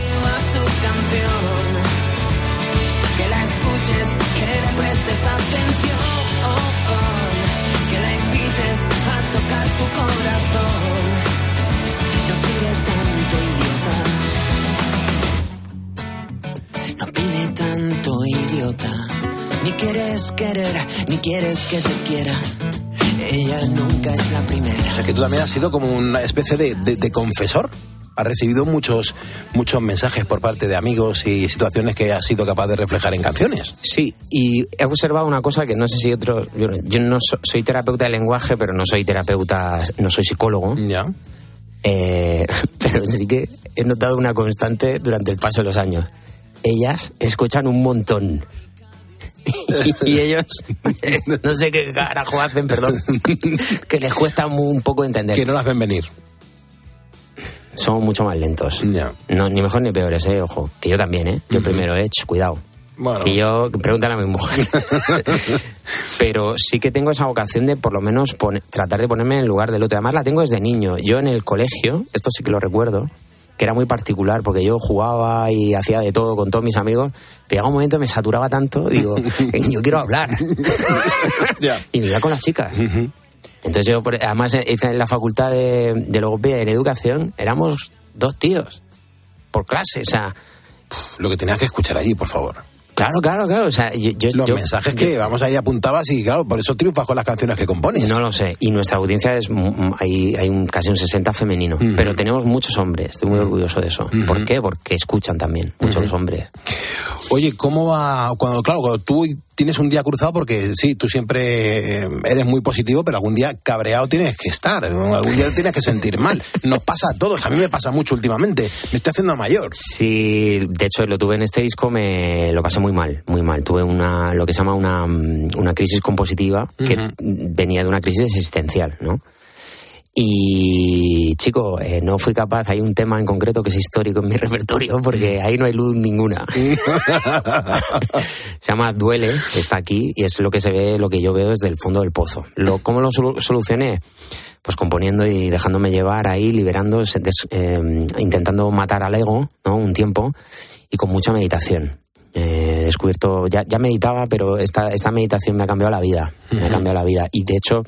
prestes atención, que la invites a tocar tu corazón. No pide tanto idiota. No pide tanto idiota. Ni quieres querer, ni quieres que te quiera. Ella nunca es la primera. O sea que tú también has sido como una especie de, de, de confesor ha recibido muchos, muchos mensajes por parte de amigos y situaciones que ha sido capaz de reflejar en canciones. Sí, y he observado una cosa que no sé si otro. Yo, no soy terapeuta de lenguaje, pero no soy terapeuta, no soy psicólogo. Ya. Eh, pero sí que he notado una constante durante el paso de los años. Ellas escuchan un montón. y ellos no sé qué carajo hacen, perdón, que les cuesta un poco entender. Que no las ven venir somos mucho más lentos. No, ni mejor ni peores, ¿eh? Ojo. Que yo también, ¿eh? Yo primero he hecho, cuidado. Bueno. Que yo, pregúntale a mi mujer. Pero sí que tengo esa vocación de por lo menos tratar de ponerme en el lugar del otro. Además la tengo desde niño. Yo en el colegio, esto sí que lo recuerdo, que era muy particular porque yo jugaba y hacía de todo con todos mis amigos. Pero un momento me saturaba tanto, digo, yo quiero hablar. y me iba con las chicas. Entonces yo, además, hice en la facultad de, de logopedia y en educación, éramos dos tíos por clase, o sea... lo que tenías que escuchar allí, por favor. Claro, claro, claro. O sea, yo, Los mensajes que vamos ahí apuntabas y claro, por eso triunfas con las canciones que compones. No lo sé. Y nuestra audiencia es hay, hay un, casi un 60 femenino. Pero tenemos muchos hombres. Estoy muy orgulloso de eso. ¿Por qué? Porque escuchan también muchos los hombres. Oye, ¿cómo va cuando, claro, cuando tú tienes un día cruzado porque sí, tú siempre eh, eres muy positivo, pero algún día cabreado tienes que estar, algún día tienes que sentir mal. Nos pasa a todos, a mí me pasa mucho últimamente, me estoy haciendo mayor. Sí, de hecho lo tuve en este disco, me lo pasé muy mal, muy mal. Tuve una, lo que se llama una, mm, una crisis compositiva que venía de una crisis existencial, ¿no? Y, chico, eh, no fui capaz. Hay un tema en concreto que es histórico en mi repertorio porque ahí no hay luz ninguna. se llama Duele, está aquí y es lo que se ve, lo que yo veo desde el fondo del pozo. Lo, ¿Cómo lo solucioné? Pues componiendo y dejándome llevar ahí, liberando, eh, intentando matar al ego, ¿no? Un tiempo y con mucha meditación he descubierto, ya, ya meditaba, pero esta, esta meditación me ha cambiado la vida, me ha cambiado la vida. Y de hecho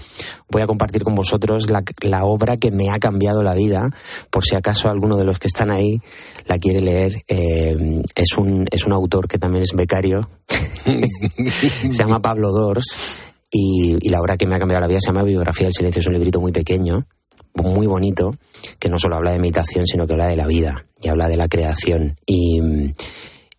voy a compartir con vosotros la, la, obra que me ha cambiado la vida, por si acaso alguno de los que están ahí la quiere leer. Eh, es, un, es un autor que también es becario, se llama Pablo Dors, y, y la obra que me ha cambiado la vida se llama Biografía del Silencio, es un librito muy pequeño muy bonito, que no solo habla de meditación, sino que habla de la vida y habla de la creación. Y,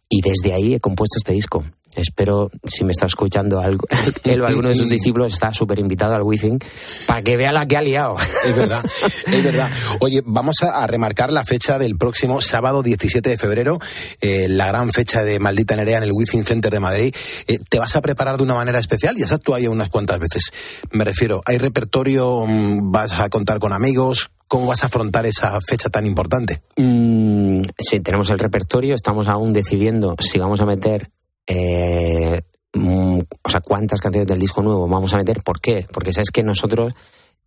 y desde ahí he compuesto este disco. Espero, si me está escuchando algo, él o alguno de sus discípulos, está súper invitado al Wizzing para que vea la que ha liado. Es verdad, es verdad. Oye, vamos a, remarcar la fecha del próximo sábado 17 de febrero, eh, la gran fecha de Maldita Nerea en el Wizzing Center de Madrid. Eh, ¿Te vas a preparar de una manera especial? Ya has actuado ahí unas cuantas veces. Me refiero, ¿hay repertorio? Mm, ¿Vas a contar con amigos? ¿Cómo vas a afrontar esa fecha tan importante? Mm, sí, tenemos el repertorio, estamos aún decidiendo si vamos a meter eh, mm, o sea, cuántas canciones del disco nuevo vamos a meter. ¿Por qué? Porque sabes que nosotros,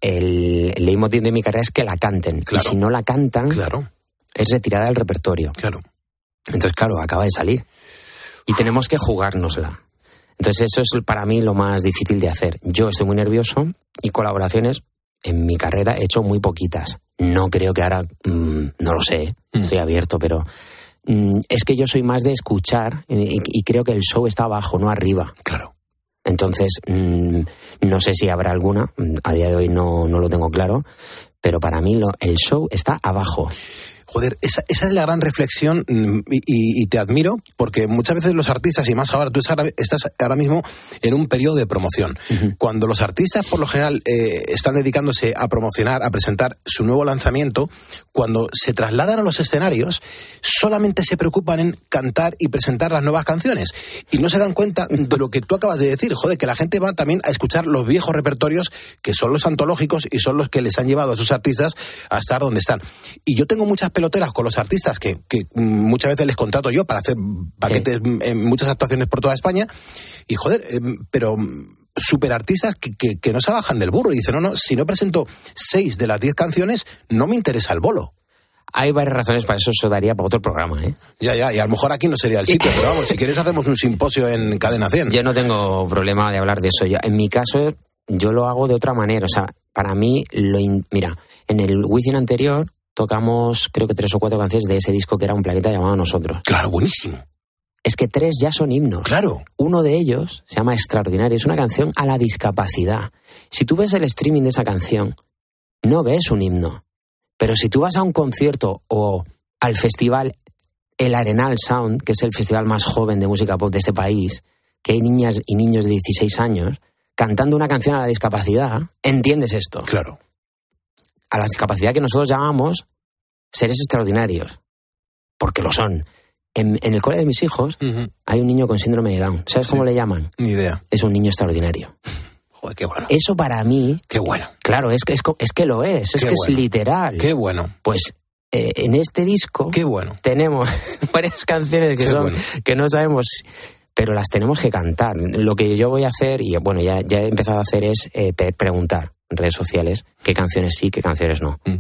el, el leitmotiv de mi carrera es que la canten. Y si no la cantan, claro. es retirada del repertorio. Claro. Entonces, claro, acaba de salir. Y tenemos que jugárnosla. Entonces, eso es para mí lo más difícil de hacer. Yo estoy muy nervioso y colaboraciones, en mi carrera he hecho muy poquitas. No creo que ahora, mm, no lo sé, mm. estoy abierto, pero mm, es que yo soy más de escuchar y, creo que el show está abajo, no arriba. Claro. Entonces, no sé si habrá alguna, a día de hoy no, no lo tengo claro, pero para mí lo, el show está abajo. Joder, esa, esa es la gran reflexión mm, y, te admiro porque muchas veces los artistas, y más ahora, tú estás ahora mismo en un periodo de promoción. Cuando los artistas, por lo general, eh, están dedicándose a promocionar, a presentar su nuevo lanzamiento, cuando se trasladan a los escenarios, solamente se preocupan en cantar y presentar las nuevas canciones. Y no se dan cuenta de lo que tú acabas de decir, joder, que la gente va también a escuchar los viejos repertorios que son los antológicos y son los que les han llevado a sus artistas a estar donde están. Y yo tengo muchas peloteras con los artistas que, muchas veces les contrato yo para hacer paquetes en muchas actuaciones por toda España. Y joder, em, pero super artistas que, que, no se bajan del burro y dicen, no, no, si no presento seis de las diez canciones, no me interesa el bolo. Hay varias razones para eso, eso daría para otro programa, ¿eh? Ya, ya, y a lo mejor aquí no sería el sitio, pero vamos, si quieres hacemos un simposio en Cadena 100. Yo no tengo problema de hablar de eso. en mi caso, yo lo hago de otra manera. O sea, para mí, lo mira, en el Wizzing anterior tocamos creo que tres o cuatro canciones de ese disco que era Un planeta llamado Nosotros. Claro, buenísimo. Es que tres ya son himnos. Claro. Uno de ellos se llama Extraordinario, es una canción a la discapacidad. Si tú ves el streaming de esa canción, no ves un himno. Pero si tú vas a un concierto o al festival El Arenal Sound, que es el festival más joven de música pop de este país, que hay niñas y niños de 16 años cantando una canción a la discapacidad, entiendes esto. Claro a la discapacidad que nosotros llamamos seres extraordinarios, porque lo son. En, el cole de mis hijos hay un niño con síndrome de Down. ¿Sabes cómo le llaman? Ni idea. Es un niño extraordinario. Joder, qué bueno. Eso para mí. Qué bueno. Claro, es que, es, que lo es, es que es literal. Qué bueno. Pues eh, en este disco. Qué bueno. Tenemos varias canciones que son. que no sabemos pero las tenemos que cantar. Lo que yo voy a hacer, y bueno, ya, ya he empezado a hacer es eh, preguntar redes sociales qué canciones sí, qué canciones no. Mm.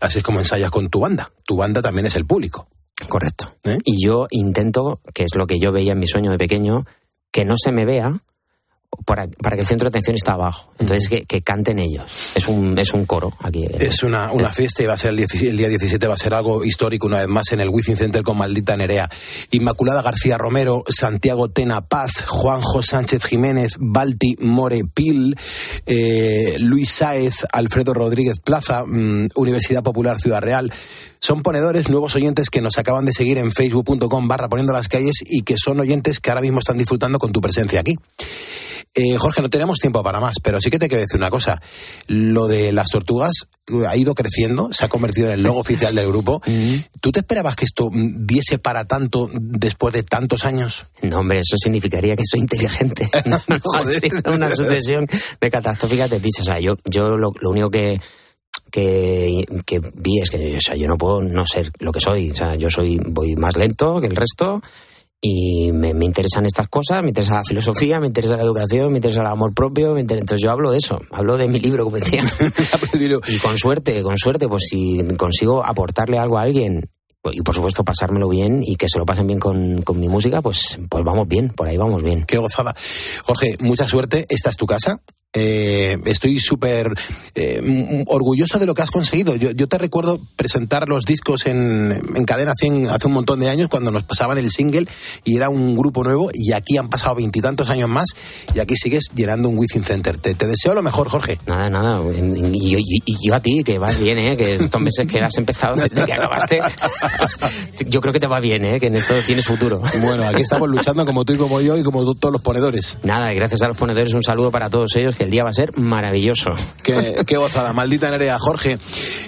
Así es como ensayas con tu banda. Tu banda también es el público. Correcto. ¿Eh? Y yo intento, que es lo que yo veía en mi sueño de pequeño, que no se me vea para, para, que el centro de atención está abajo. Entonces, que, que, canten ellos. Es un, es un coro aquí. Es una, una eh. fiesta y va a ser el, el, día 17, va a ser algo histórico una vez más en el Wizzing Center con Maldita Nerea. Inmaculada García Romero, Santiago Tena Paz, Juanjo Sánchez Jiménez, Balti More Pil, eh, Luis Sáez, Alfredo Rodríguez Plaza, mm, Universidad Popular Ciudad Real. Son ponedores, nuevos oyentes que nos acaban de seguir en facebook.com barra poniendo las calles y que son oyentes que ahora mismo están disfrutando con tu presencia aquí. Eh, Jorge, no tenemos tiempo para más, pero sí que te quiero decir una cosa. Lo de las tortugas ha ido creciendo, se ha convertido en el logo oficial del grupo. ¿Tú te esperabas que esto diese para tanto después de tantos años? No, hombre, eso significaría que soy inteligente. no, una sucesión de catastróficas de dicho. O sea, yo, yo lo, único que, que, que, vi es que o sea, yo no puedo no ser lo que soy. O sea, yo soy voy más lento que el resto y me, interesan estas cosas, me interesa la filosofía, me interesa la educación, me interesa el amor propio, entonces yo hablo de eso, hablo de mi libro, como decía. y con suerte, con suerte, pues si consigo aportarle algo a alguien y por supuesto pasármelo bien y que se lo pasen bien con, con, mi música, pues, pues vamos bien, por ahí vamos bien. Qué gozada. Jorge, mucha suerte, esta es tu casa, eh, estoy súper eh, orgulloso de lo que has conseguido. Yo, yo te recuerdo presentar los discos en, en Cadena 100 hace un montón de años cuando nos pasaban el single y era un grupo nuevo y aquí han pasado veintitantos años más y aquí sigues llenando un Within Center. Te, te, deseo lo mejor, Jorge. Nada, nada. Y, y, yo a ti, que vas bien, ¿eh? que estos meses que has empezado desde que acabaste, yo creo que te va bien, ¿eh? que en esto tienes futuro. Bueno, aquí estamos luchando como tú y como yo y como todos los ponedores. Nada, gracias a los ponedores un saludo para todos ellos el día va a ser maravilloso. Qué, gozada, maldita Nerea. Jorge,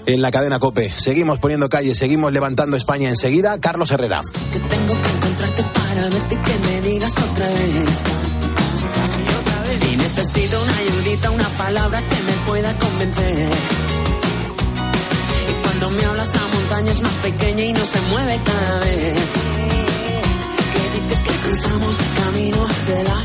en la cadena Cope. Seguimos poniendo calle, seguimos levantando España enseguida. Carlos Herrera. Que tengo que encontrarte para verte y que me digas otra vez. Y necesito una ayudita, una palabra que me pueda convencer. Y cuando me hablas, la montaña es más pequeña y no se mueve cada vez. Que dice que cruzamos caminos de la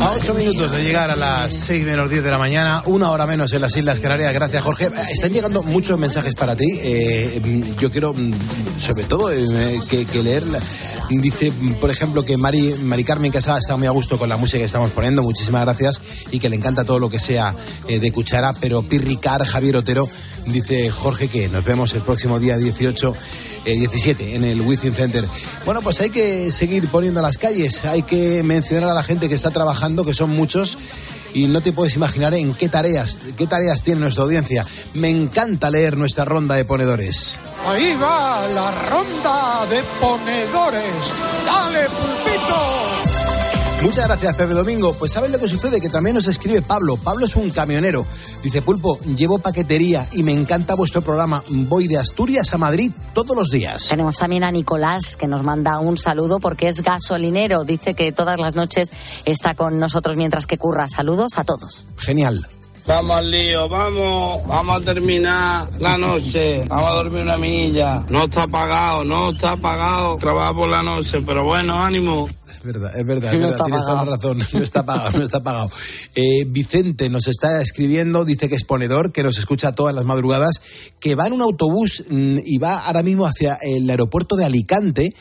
A ocho minutos de llegar a las seis menos diez de la mañana, una hora menos en las Islas Canarias. Gracias, Jorge. Están llegando muchos mensajes para ti. Eh, yo quiero, mm, sobre todo, eh, que, que leer. Dice, por ejemplo, que Mari, Mari Carmen Casada está muy a gusto con la música que estamos poniendo. Muchísimas gracias. Y que le encanta todo lo que sea eh, de cuchara. Pero Pirricar, Javier Otero, dice Jorge que nos vemos el próximo día 18 17 eh, en el Within Center. Bueno, pues hay que seguir poniendo las calles, hay que mencionar a la gente que está trabajando, que son muchos y no te puedes imaginar en qué tareas, qué tareas tiene nuestra audiencia. Me encanta leer nuestra ronda de ponedores. Ahí va la ronda de ponedores. Dale, pulpito. Muchas gracias, Pepe Domingo. Pues ¿sabes lo que sucede? Que también nos escribe Pablo. Pablo es un camionero. Dice, Pulpo, llevo paquetería y me encanta vuestro programa. Voy de Asturias a Madrid todos los días. Tenemos también a Nicolás, que nos manda un saludo porque es gasolinero. Dice que todas las noches está con nosotros mientras que curra. Saludos a todos. Genial. Vamos al lío, vamos, vamos a terminar la noche, vamos a dormir una minilla. No está pagado, no está pagado, trabaja por la noche, pero bueno, ánimo. Es verdad, es verdad, es verdad. tienes toda la razón. No está pagado, no está pagado. Eh, Vicente nos está escribiendo, dice que es ponedor, que nos escucha todas las madrugadas, que va en un autobús mm, y va ahora mismo hacia el aeropuerto de Alicante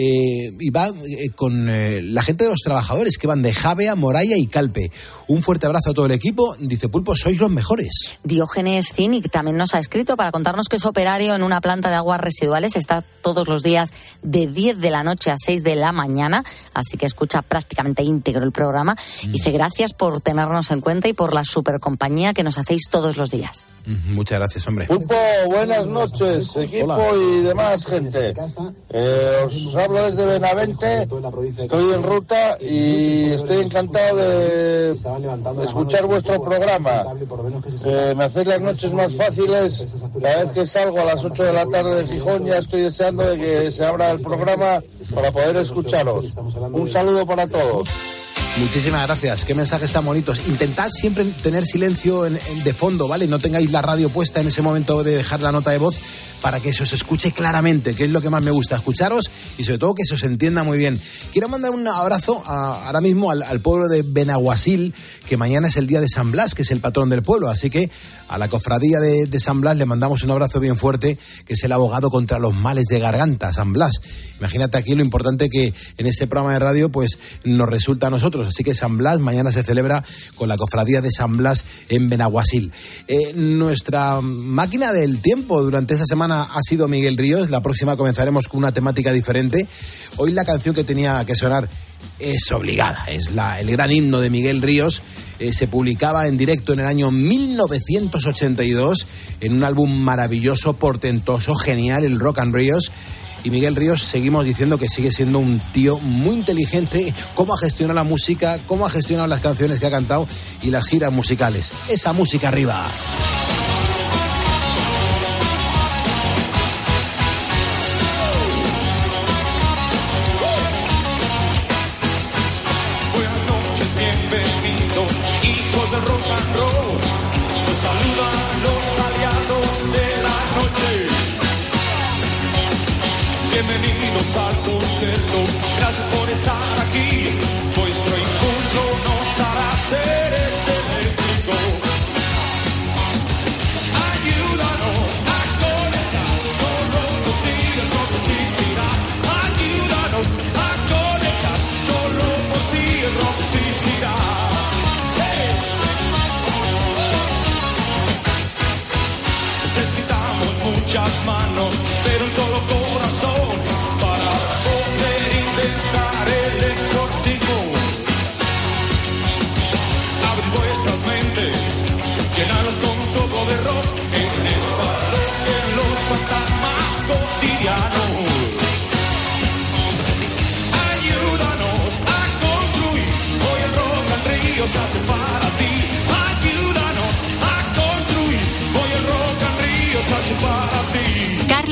eh, y va eh, con eh, la gente de los trabajadores que van de Javea, Moraya y Calpe. Un fuerte abrazo a todo el equipo. Dice Pulpo, sois los mejores. Diógenes Cinic también nos ha escrito para contarnos que es operario en una planta de aguas residuales. Está todos los días de 10 de la noche a 6 de la mañana, así que escucha prácticamente íntegro el programa. Mm. Dice gracias por tenernos en cuenta y por la super compañía que nos hacéis todos los días. Muchas gracias, hombre. Pulpo, buenas noches, equipo y demás gente. os hablo desde Benavente, estoy en ruta y estoy encantado de escuchar vuestro programa. Eh, me hacéis las noches más fáciles. Cada vez que salgo a las 8 de la tarde de Gijón ya estoy deseando de que se abra el programa para poder escucharos. Un saludo para todos. Muchísimas gracias. Qué mensajes tan bonitos. Intentad siempre tener silencio de fondo, ¿vale? No tengáis la radio puesta en ese momento de dejar la nota de voz para que se os escuche claramente, que es lo que más me gusta, escucharos y sobre todo que se os entienda muy bien. Quiero mandar un abrazo ahora mismo al, pueblo de Benaguasil, que mañana es el día de San Blas, que es el patrón del pueblo, así que a la cofradía de, San Blas le mandamos un abrazo bien fuerte, que es el abogado contra los males de garganta, San Blas. Imagínate aquí lo importante que en este programa de radio pues nos resulta a nosotros, así que San Blas mañana se celebra con la cofradía de San Blas en Benaguasil. Eh, nuestra máquina del tiempo durante esa semana ha sido Miguel Ríos, la próxima comenzaremos con una temática diferente. Hoy la canción que tenía que sonar es obligada, es la, el gran himno de Miguel Ríos. Eh, se publicaba en directo en el año 1982 en un álbum maravilloso, portentoso, genial, el Rock and Ríos. Y Miguel Ríos seguimos diciendo que sigue siendo un tío muy inteligente, cómo ha gestionado la música, cómo ha gestionado las canciones que ha cantado y las giras musicales. Esa música arriba. Estar aquí. Vuestro impulso nos hará seres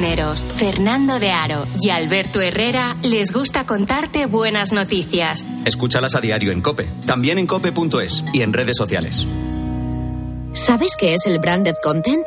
Cisneros Fernando de Aro y Alberto Herrera les gusta contarte buenas noticias. Escúchalas a diario en Cope, también en cope.es y en redes sociales. ¿Sabes qué es el branded content?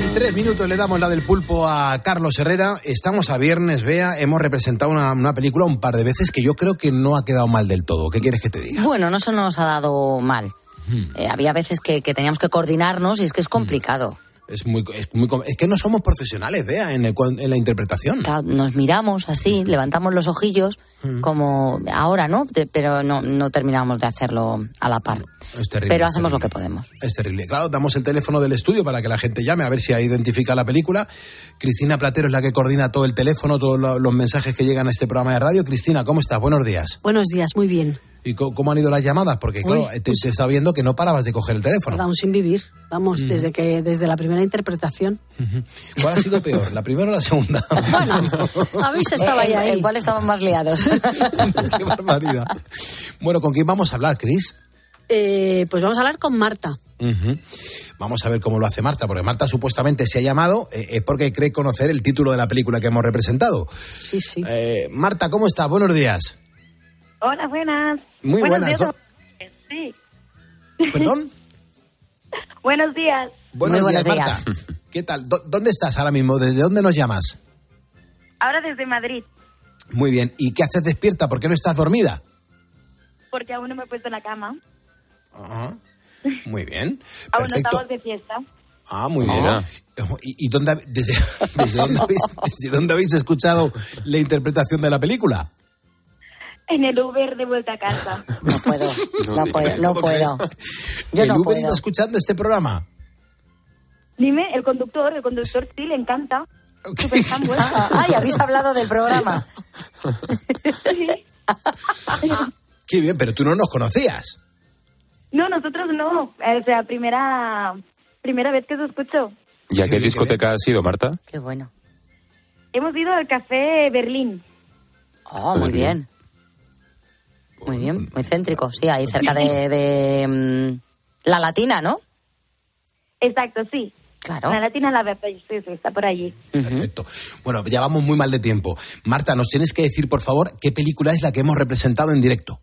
En tres minutos le damos la del pulpo a Carlos Herrera. Estamos a viernes, vea, hemos representado una, película un par de veces que yo creo que no ha quedado mal del todo. ¿Qué quieres que te diga? Bueno, no se nos ha dado mal. Hmm. Eh, había veces que, teníamos que coordinarnos y es que es complicado. Es muy, es muy es que no somos profesionales, vea, en, en la interpretación. nos miramos así, levantamos los ojillos, mm. como ahora, ¿no? pero no, no terminamos de hacerlo a la par. Es terrible. Pero hacemos lo que podemos. Es terrible. Claro, damos el teléfono del estudio para que la gente llame a ver si identifica la película. Cristina Platero es la que coordina todo el teléfono, todos los mensajes que llegan a este programa de radio. Cristina, ¿cómo estás? Buenos días. Buenos días, muy bien. ¿Y cómo han ido las llamadas? Porque, claro, te, pues está viendo que no parabas de coger el teléfono. Vamos sin vivir, vamos, desde que desde la primera interpretación. ¿Cuál ha sido peor, la primera o la segunda? bueno, habéis estado ahí, ¿En cuál estaban más liados? Qué barbaridad. Bueno, ¿con quién vamos a hablar, Cris? Eh, pues vamos a hablar con Marta. Vamos a ver cómo lo hace Marta, porque Marta supuestamente se ha llamado, eh, es porque cree conocer el título de la película que hemos representado. Sí, sí. Eh, Marta, ¿cómo estás? Buenos días. Hola, buenas. Muy Buenos buenas. días. Sí. ¿Perdón? Buenos días. Buenos, días, Marta. ¿Qué tal? ¿Dó- ¿Dónde estás ahora mismo? ¿Desde dónde nos llamas? Ahora desde Madrid, Muy bien. ¿Y qué haces despierta? ¿Por qué no estás dormida? porque aún no me he puesto en la cama. Ajá. Muy bien. Aún no Perfecto. estamos de fiesta. Ah, muy bien. ¿Y, y dónde, desde, desde dónde habéis, desde dónde habéis escuchado la interpretación de la película? En el Uber de vuelta a casa. No puedo, no puedo, no puedo. Yo ¿El no Uber puedo. escuchando este programa? Dime, el conductor, el conductor sí le encanta. Vuestro. Ay, habéis hablado del programa. Qué bien, pero tú no nos conocías. No, nosotros no. O sea, primera, primera vez que os escucho. ¿Y a qué discoteca has ido, Marta? Qué bueno. Hemos ido al café Berlín. Oh, muy bien. Muy bien, muy céntrico. Sí, ahí cerca de, de, mm, la Latina, ¿no? Exacto, sí. Claro. La latina la verdad, sí, sí, está por allí. Perfecto. Bueno, ya vamos muy mal de tiempo. Marta, nos tienes que decir, por favor, qué película es la que hemos representado en directo.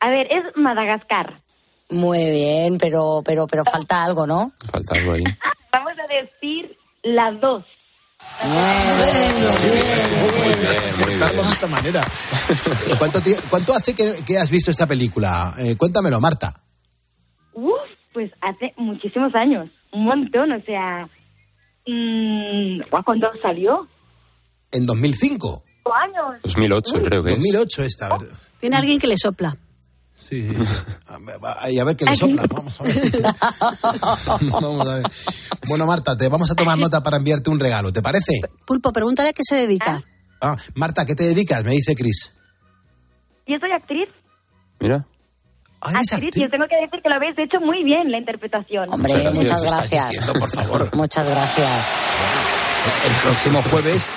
A ver, es Madagascar. Muy bien, pero, pero, pero falta algo, ¿no? Falta algo ahí. Vamos a decir la 2. De esta manera. ¿Cuánto, cuánto hace que, que has visto esta película? Eh, cuéntamelo, Marta. Uf, pues hace muchísimos años. Un montón, o sea. mm, guau, ¿Cuándo salió? En 2005. ¿Cinco años? 2008 creo que es. 2008 esta. a ver. Tiene alguien que le sopla. Sí, y a ver qué le sopla. Vamos a ver. Vamos a ver. Bueno, Marta, te vamos a tomar nota para enviarte un regalo, ¿te parece? Pulpo, pregúntale a qué se dedica. Ah, Marta, ¿qué te dedicas? Me dice Cris. Yo soy actriz. Mira. actriz, y os tengo que decir que lo habéis hecho muy bien la interpretación. Hombre, muchas gracias. diciendo, por favor. Muchas gracias. El próximo jueves,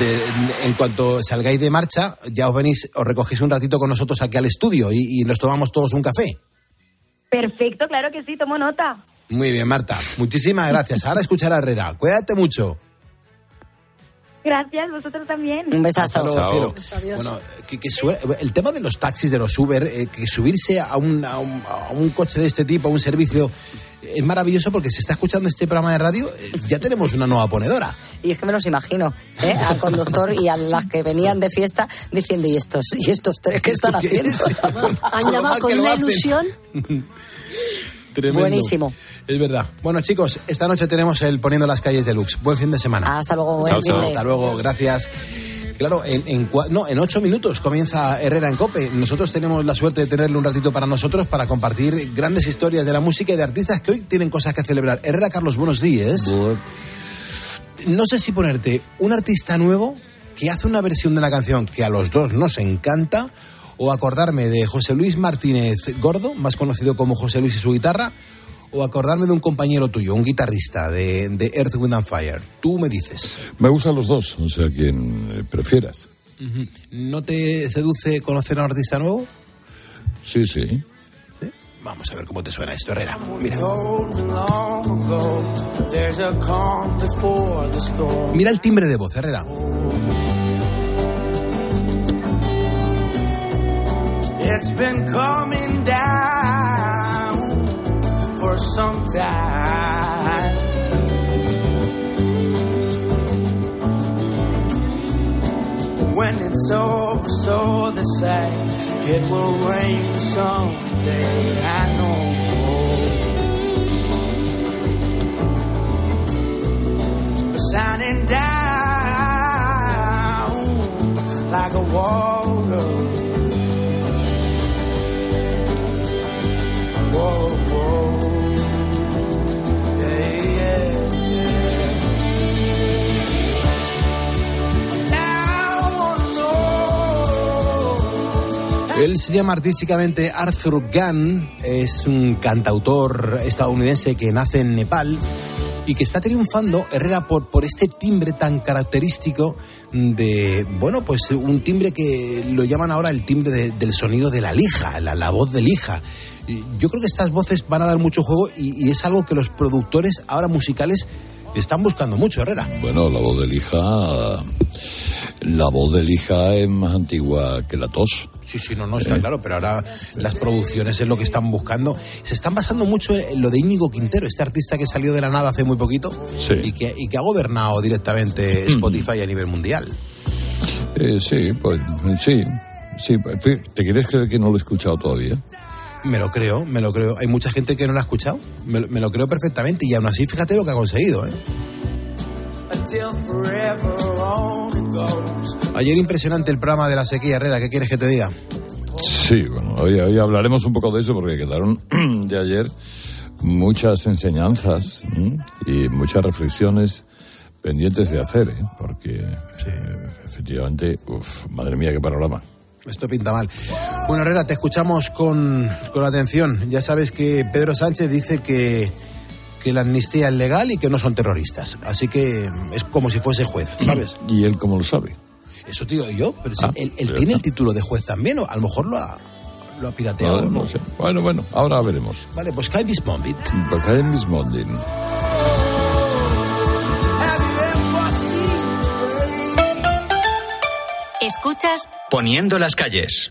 de- en cuanto salgáis de marcha, ya os venís, os recogéis un ratito con nosotros aquí al estudio y, y nos tomamos todos un café. Perfecto, claro que sí, tomo nota. Muy bien, Marta. Muchísimas gracias. Ahora escuchar a Herrera. Cuídate mucho. Gracias, vosotros también. Un Hasta luego. Bueno, que, que sue- el tema de los taxis, de los Uber, eh, que subirse a un, a, un, a un coche de este tipo, a un servicio, es maravilloso porque se está escuchando este programa de radio, eh, ya tenemos una nueva ponedora. Y es que me los imagino, ¿eh? Al conductor y a las que venían de fiesta diciendo, ¿y estos, y estos tres qué están haciendo? Han llamado con una ilusión. Tremendo. Buenísimo. Es verdad. Bueno, chicos, esta noche tenemos el Poniendo las calles deluxe. Buen fin de semana. Hasta luego, buen Chao, fin chao. de- Hasta luego, gracias. Claro, en, no, en ocho minutos comienza Herrera en Cope. Nosotros tenemos la suerte de tenerle un ratito para nosotros para compartir grandes historias de la música y de artistas que hoy tienen cosas que celebrar. Herrera Carlos, buenos días. No sé si ponerte un artista nuevo que hace una versión de una canción que a los dos nos encanta o acordarme de José Luis Martínez Gordo, más conocido como José Luis y su guitarra, o acordarme de un compañero tuyo, un guitarrista de, de Earth, Wind and Fire. Tú me dices. Me gustan los dos, o sea, quien eh, prefieras. ¿No te seduce conocer a un artista nuevo? Sí, sí. Vamos a ver cómo te suena esto, Herrera. Mira. Mira el timbre de voz, Herrera. It's been coming down for some time. When it's over, so they say it will rain someday. I know. Shining down like a water. Whoa, Él se llama artísticamente Arthur Gunn, es un cantautor estadounidense que nace en Nepal y que está triunfando, Herrera, por, por este timbre tan característico de, bueno, pues un timbre que lo llaman ahora el timbre de- del sonido de la lija, la, la voz de lija. Yo creo que estas voces van a dar mucho juego y, y es algo que los productores ahora musicales están buscando mucho, Herrera. Bueno, la voz de Lija La voz del hija es más antigua que la tos. Sí, sí, no, no, está claro, pero ahora las producciones es lo que están buscando. Se están basando mucho en lo de Íñigo Quintero, este artista que salió de la nada hace muy poquito Sí. y, que, y que ha gobernado directamente Spotify a nivel mundial. Eh, sí, pues sí. Sí, ¿te quieres creer que no lo he escuchado todavía? Me lo creo, me lo creo. Hay mucha gente que no lo ha escuchado. Me, lo- me lo creo perfectamente y aún así fíjate lo que ha conseguido. ¿eh? Ayer impresionante el programa de la sequía Herrera, ¿qué quieres que te diga? Sí, bueno, hoy, hoy hablaremos un poco de eso porque quedaron de ayer muchas enseñanzas y muchas reflexiones pendientes de hacer, ¿eh? porque eh, efectivamente, uf, madre mía, qué panorama. Esto pinta mal. Bueno, Herrera, te escuchamos con, con atención. Ya sabes que Pedro Sánchez dice que, que la amnistía es legal y que no son terroristas. Así que es como si fuese juez, ¿sabes? ¿Y él cómo lo sabe? Eso te digo yo, pero Ah, él, tiene está. el título de juez también, o a lo mejor lo ha, lo ha pirateado. No, ¿no? no sé. Bueno, bueno, ahora veremos. Vale, pues Kai Bismombit. Porque hay en Bismondin. Escuchas Poniendo las calles.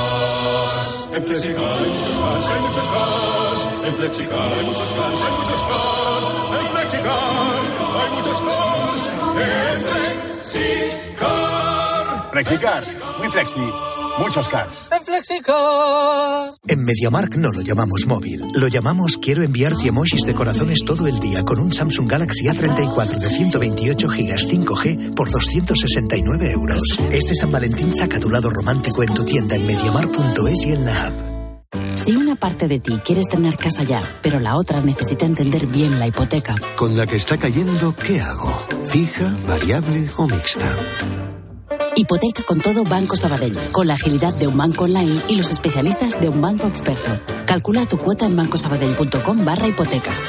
En Flexicar hay muchos cars, hay muchos cars. En Flexicar hay muchos cars, hay muchos cars. En Flexicar hay muchos cars. En Flexicar. Flexicar, muy flexi, muchos cars. En Flexicar. En MediaMark no lo llamamos móvil, lo llamamos quiero enviarte emojis de corazones todo el día con un Samsung Galaxy A34 de 128 GB 5G por 269 euros. Este San Valentín saca tu lado romántico en tu tienda en MediaMark.es y en la app. Si una parte de ti quiere estrenar casa ya, pero la otra necesita entender bien la hipoteca, Con la que está cayendo, ¿qué hago? ¿Fija, variable o mixta? Hipoteca con todo Banco Sabadell, con la agilidad de un banco online y los especialistas de un banco experto. Calcula tu cuota en bancosabadell.com barra hipotecas.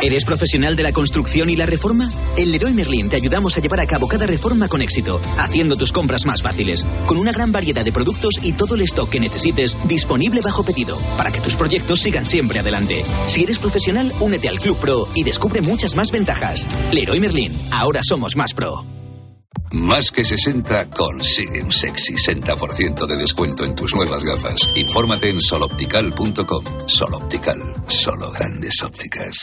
¿Eres profesional de la construcción y la reforma? En Leroy Merlin te ayudamos a llevar a cabo cada reforma con éxito, haciendo tus compras más fáciles, con una gran variedad de productos y todo el stock que necesites disponible bajo pedido, para que tus proyectos sigan siempre adelante. Si eres profesional, únete al Club Pro y descubre muchas más ventajas. Leroy Merlin, ahora somos más pro. Más que 60 consigue un sexy 60% de descuento en tus nuevas gafas. Infórmate en soloptical.com. Soloptical, solo grandes ópticas.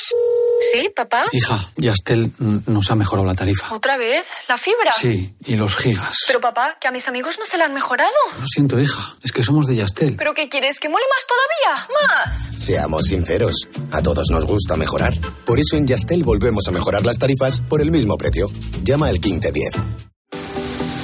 ¿Sí, papá? Hija, Yastel nos ha mejorado la tarifa. ¿Otra vez? ¿La fibra? Sí, y los gigas. Pero papá, que a mis amigos no se la han mejorado. Lo siento, hija, es que somos de Yastel. ¿Pero qué quieres? ¿Que mole más todavía? ¡Más! Seamos sinceros, a todos nos gusta mejorar. Por eso en Yastel volvemos a mejorar las tarifas por el mismo precio. Llama al 1510.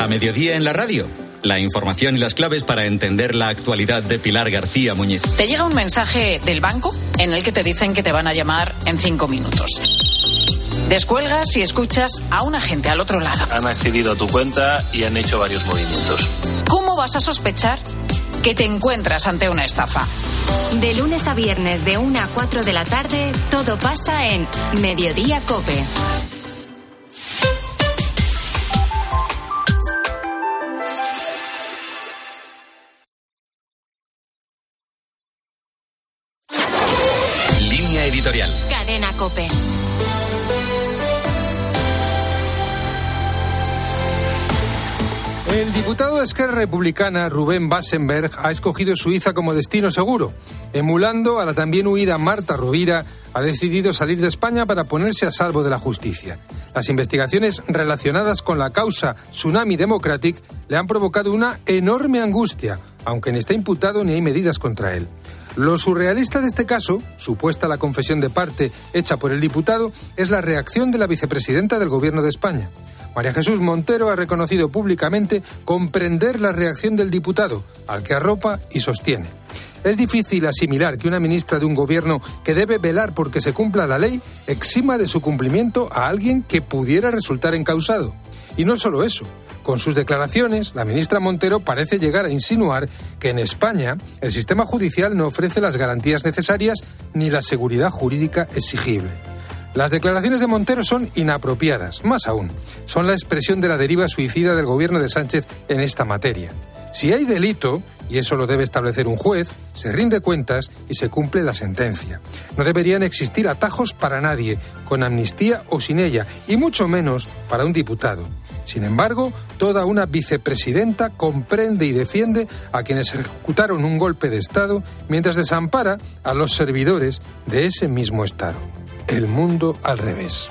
A mediodía en la radio. La información y las claves para entender la actualidad de Pilar García Muñiz. Te llega un mensaje del banco en el que te dicen que te van a llamar en cinco minutos. Descuelgas y escuchas a un agente al otro lado. Han accedido a tu cuenta y han hecho varios movimientos. ¿Cómo vas a sospechar que te encuentras ante una estafa? De lunes a viernes de 1 a 4 de la tarde, todo pasa en Mediodía Cope. De Esquerra Republicana, Rubén Bassenberg, ha escogido Suiza como destino seguro. Emulando a la también huida Marta Rovira, ha decidido salir de España para ponerse a salvo de la justicia. Las investigaciones relacionadas con la causa Tsunami Democratic le han provocado una enorme angustia, aunque ni está imputado ni hay medidas contra él. Lo surrealista de este caso, supuesta la confesión de parte hecha por el diputado, es la reacción de la vicepresidenta del Gobierno de España. María Jesús Montero ha reconocido públicamente comprender la reacción del diputado, al que arropa y sostiene. Es difícil asimilar que una ministra de un gobierno que debe velar porque se cumpla la ley exima de su cumplimiento a alguien que pudiera resultar encausado. Y no solo eso. Con sus declaraciones, la ministra Montero parece llegar a insinuar que en España el sistema judicial no ofrece las garantías necesarias ni la seguridad jurídica exigible. Las declaraciones de Montero son inapropiadas, más aún, son la expresión de la deriva suicida del gobierno de Sánchez en esta materia. Si hay delito, y eso lo debe establecer un juez, se rinde cuentas y se cumple la sentencia. No deberían existir atajos para nadie, con amnistía o sin ella, y mucho menos para un diputado. Sin embargo, toda una vicepresidenta comprende y defiende a quienes ejecutaron un golpe de Estado mientras desampara a los servidores de ese mismo Estado. El mundo al revés.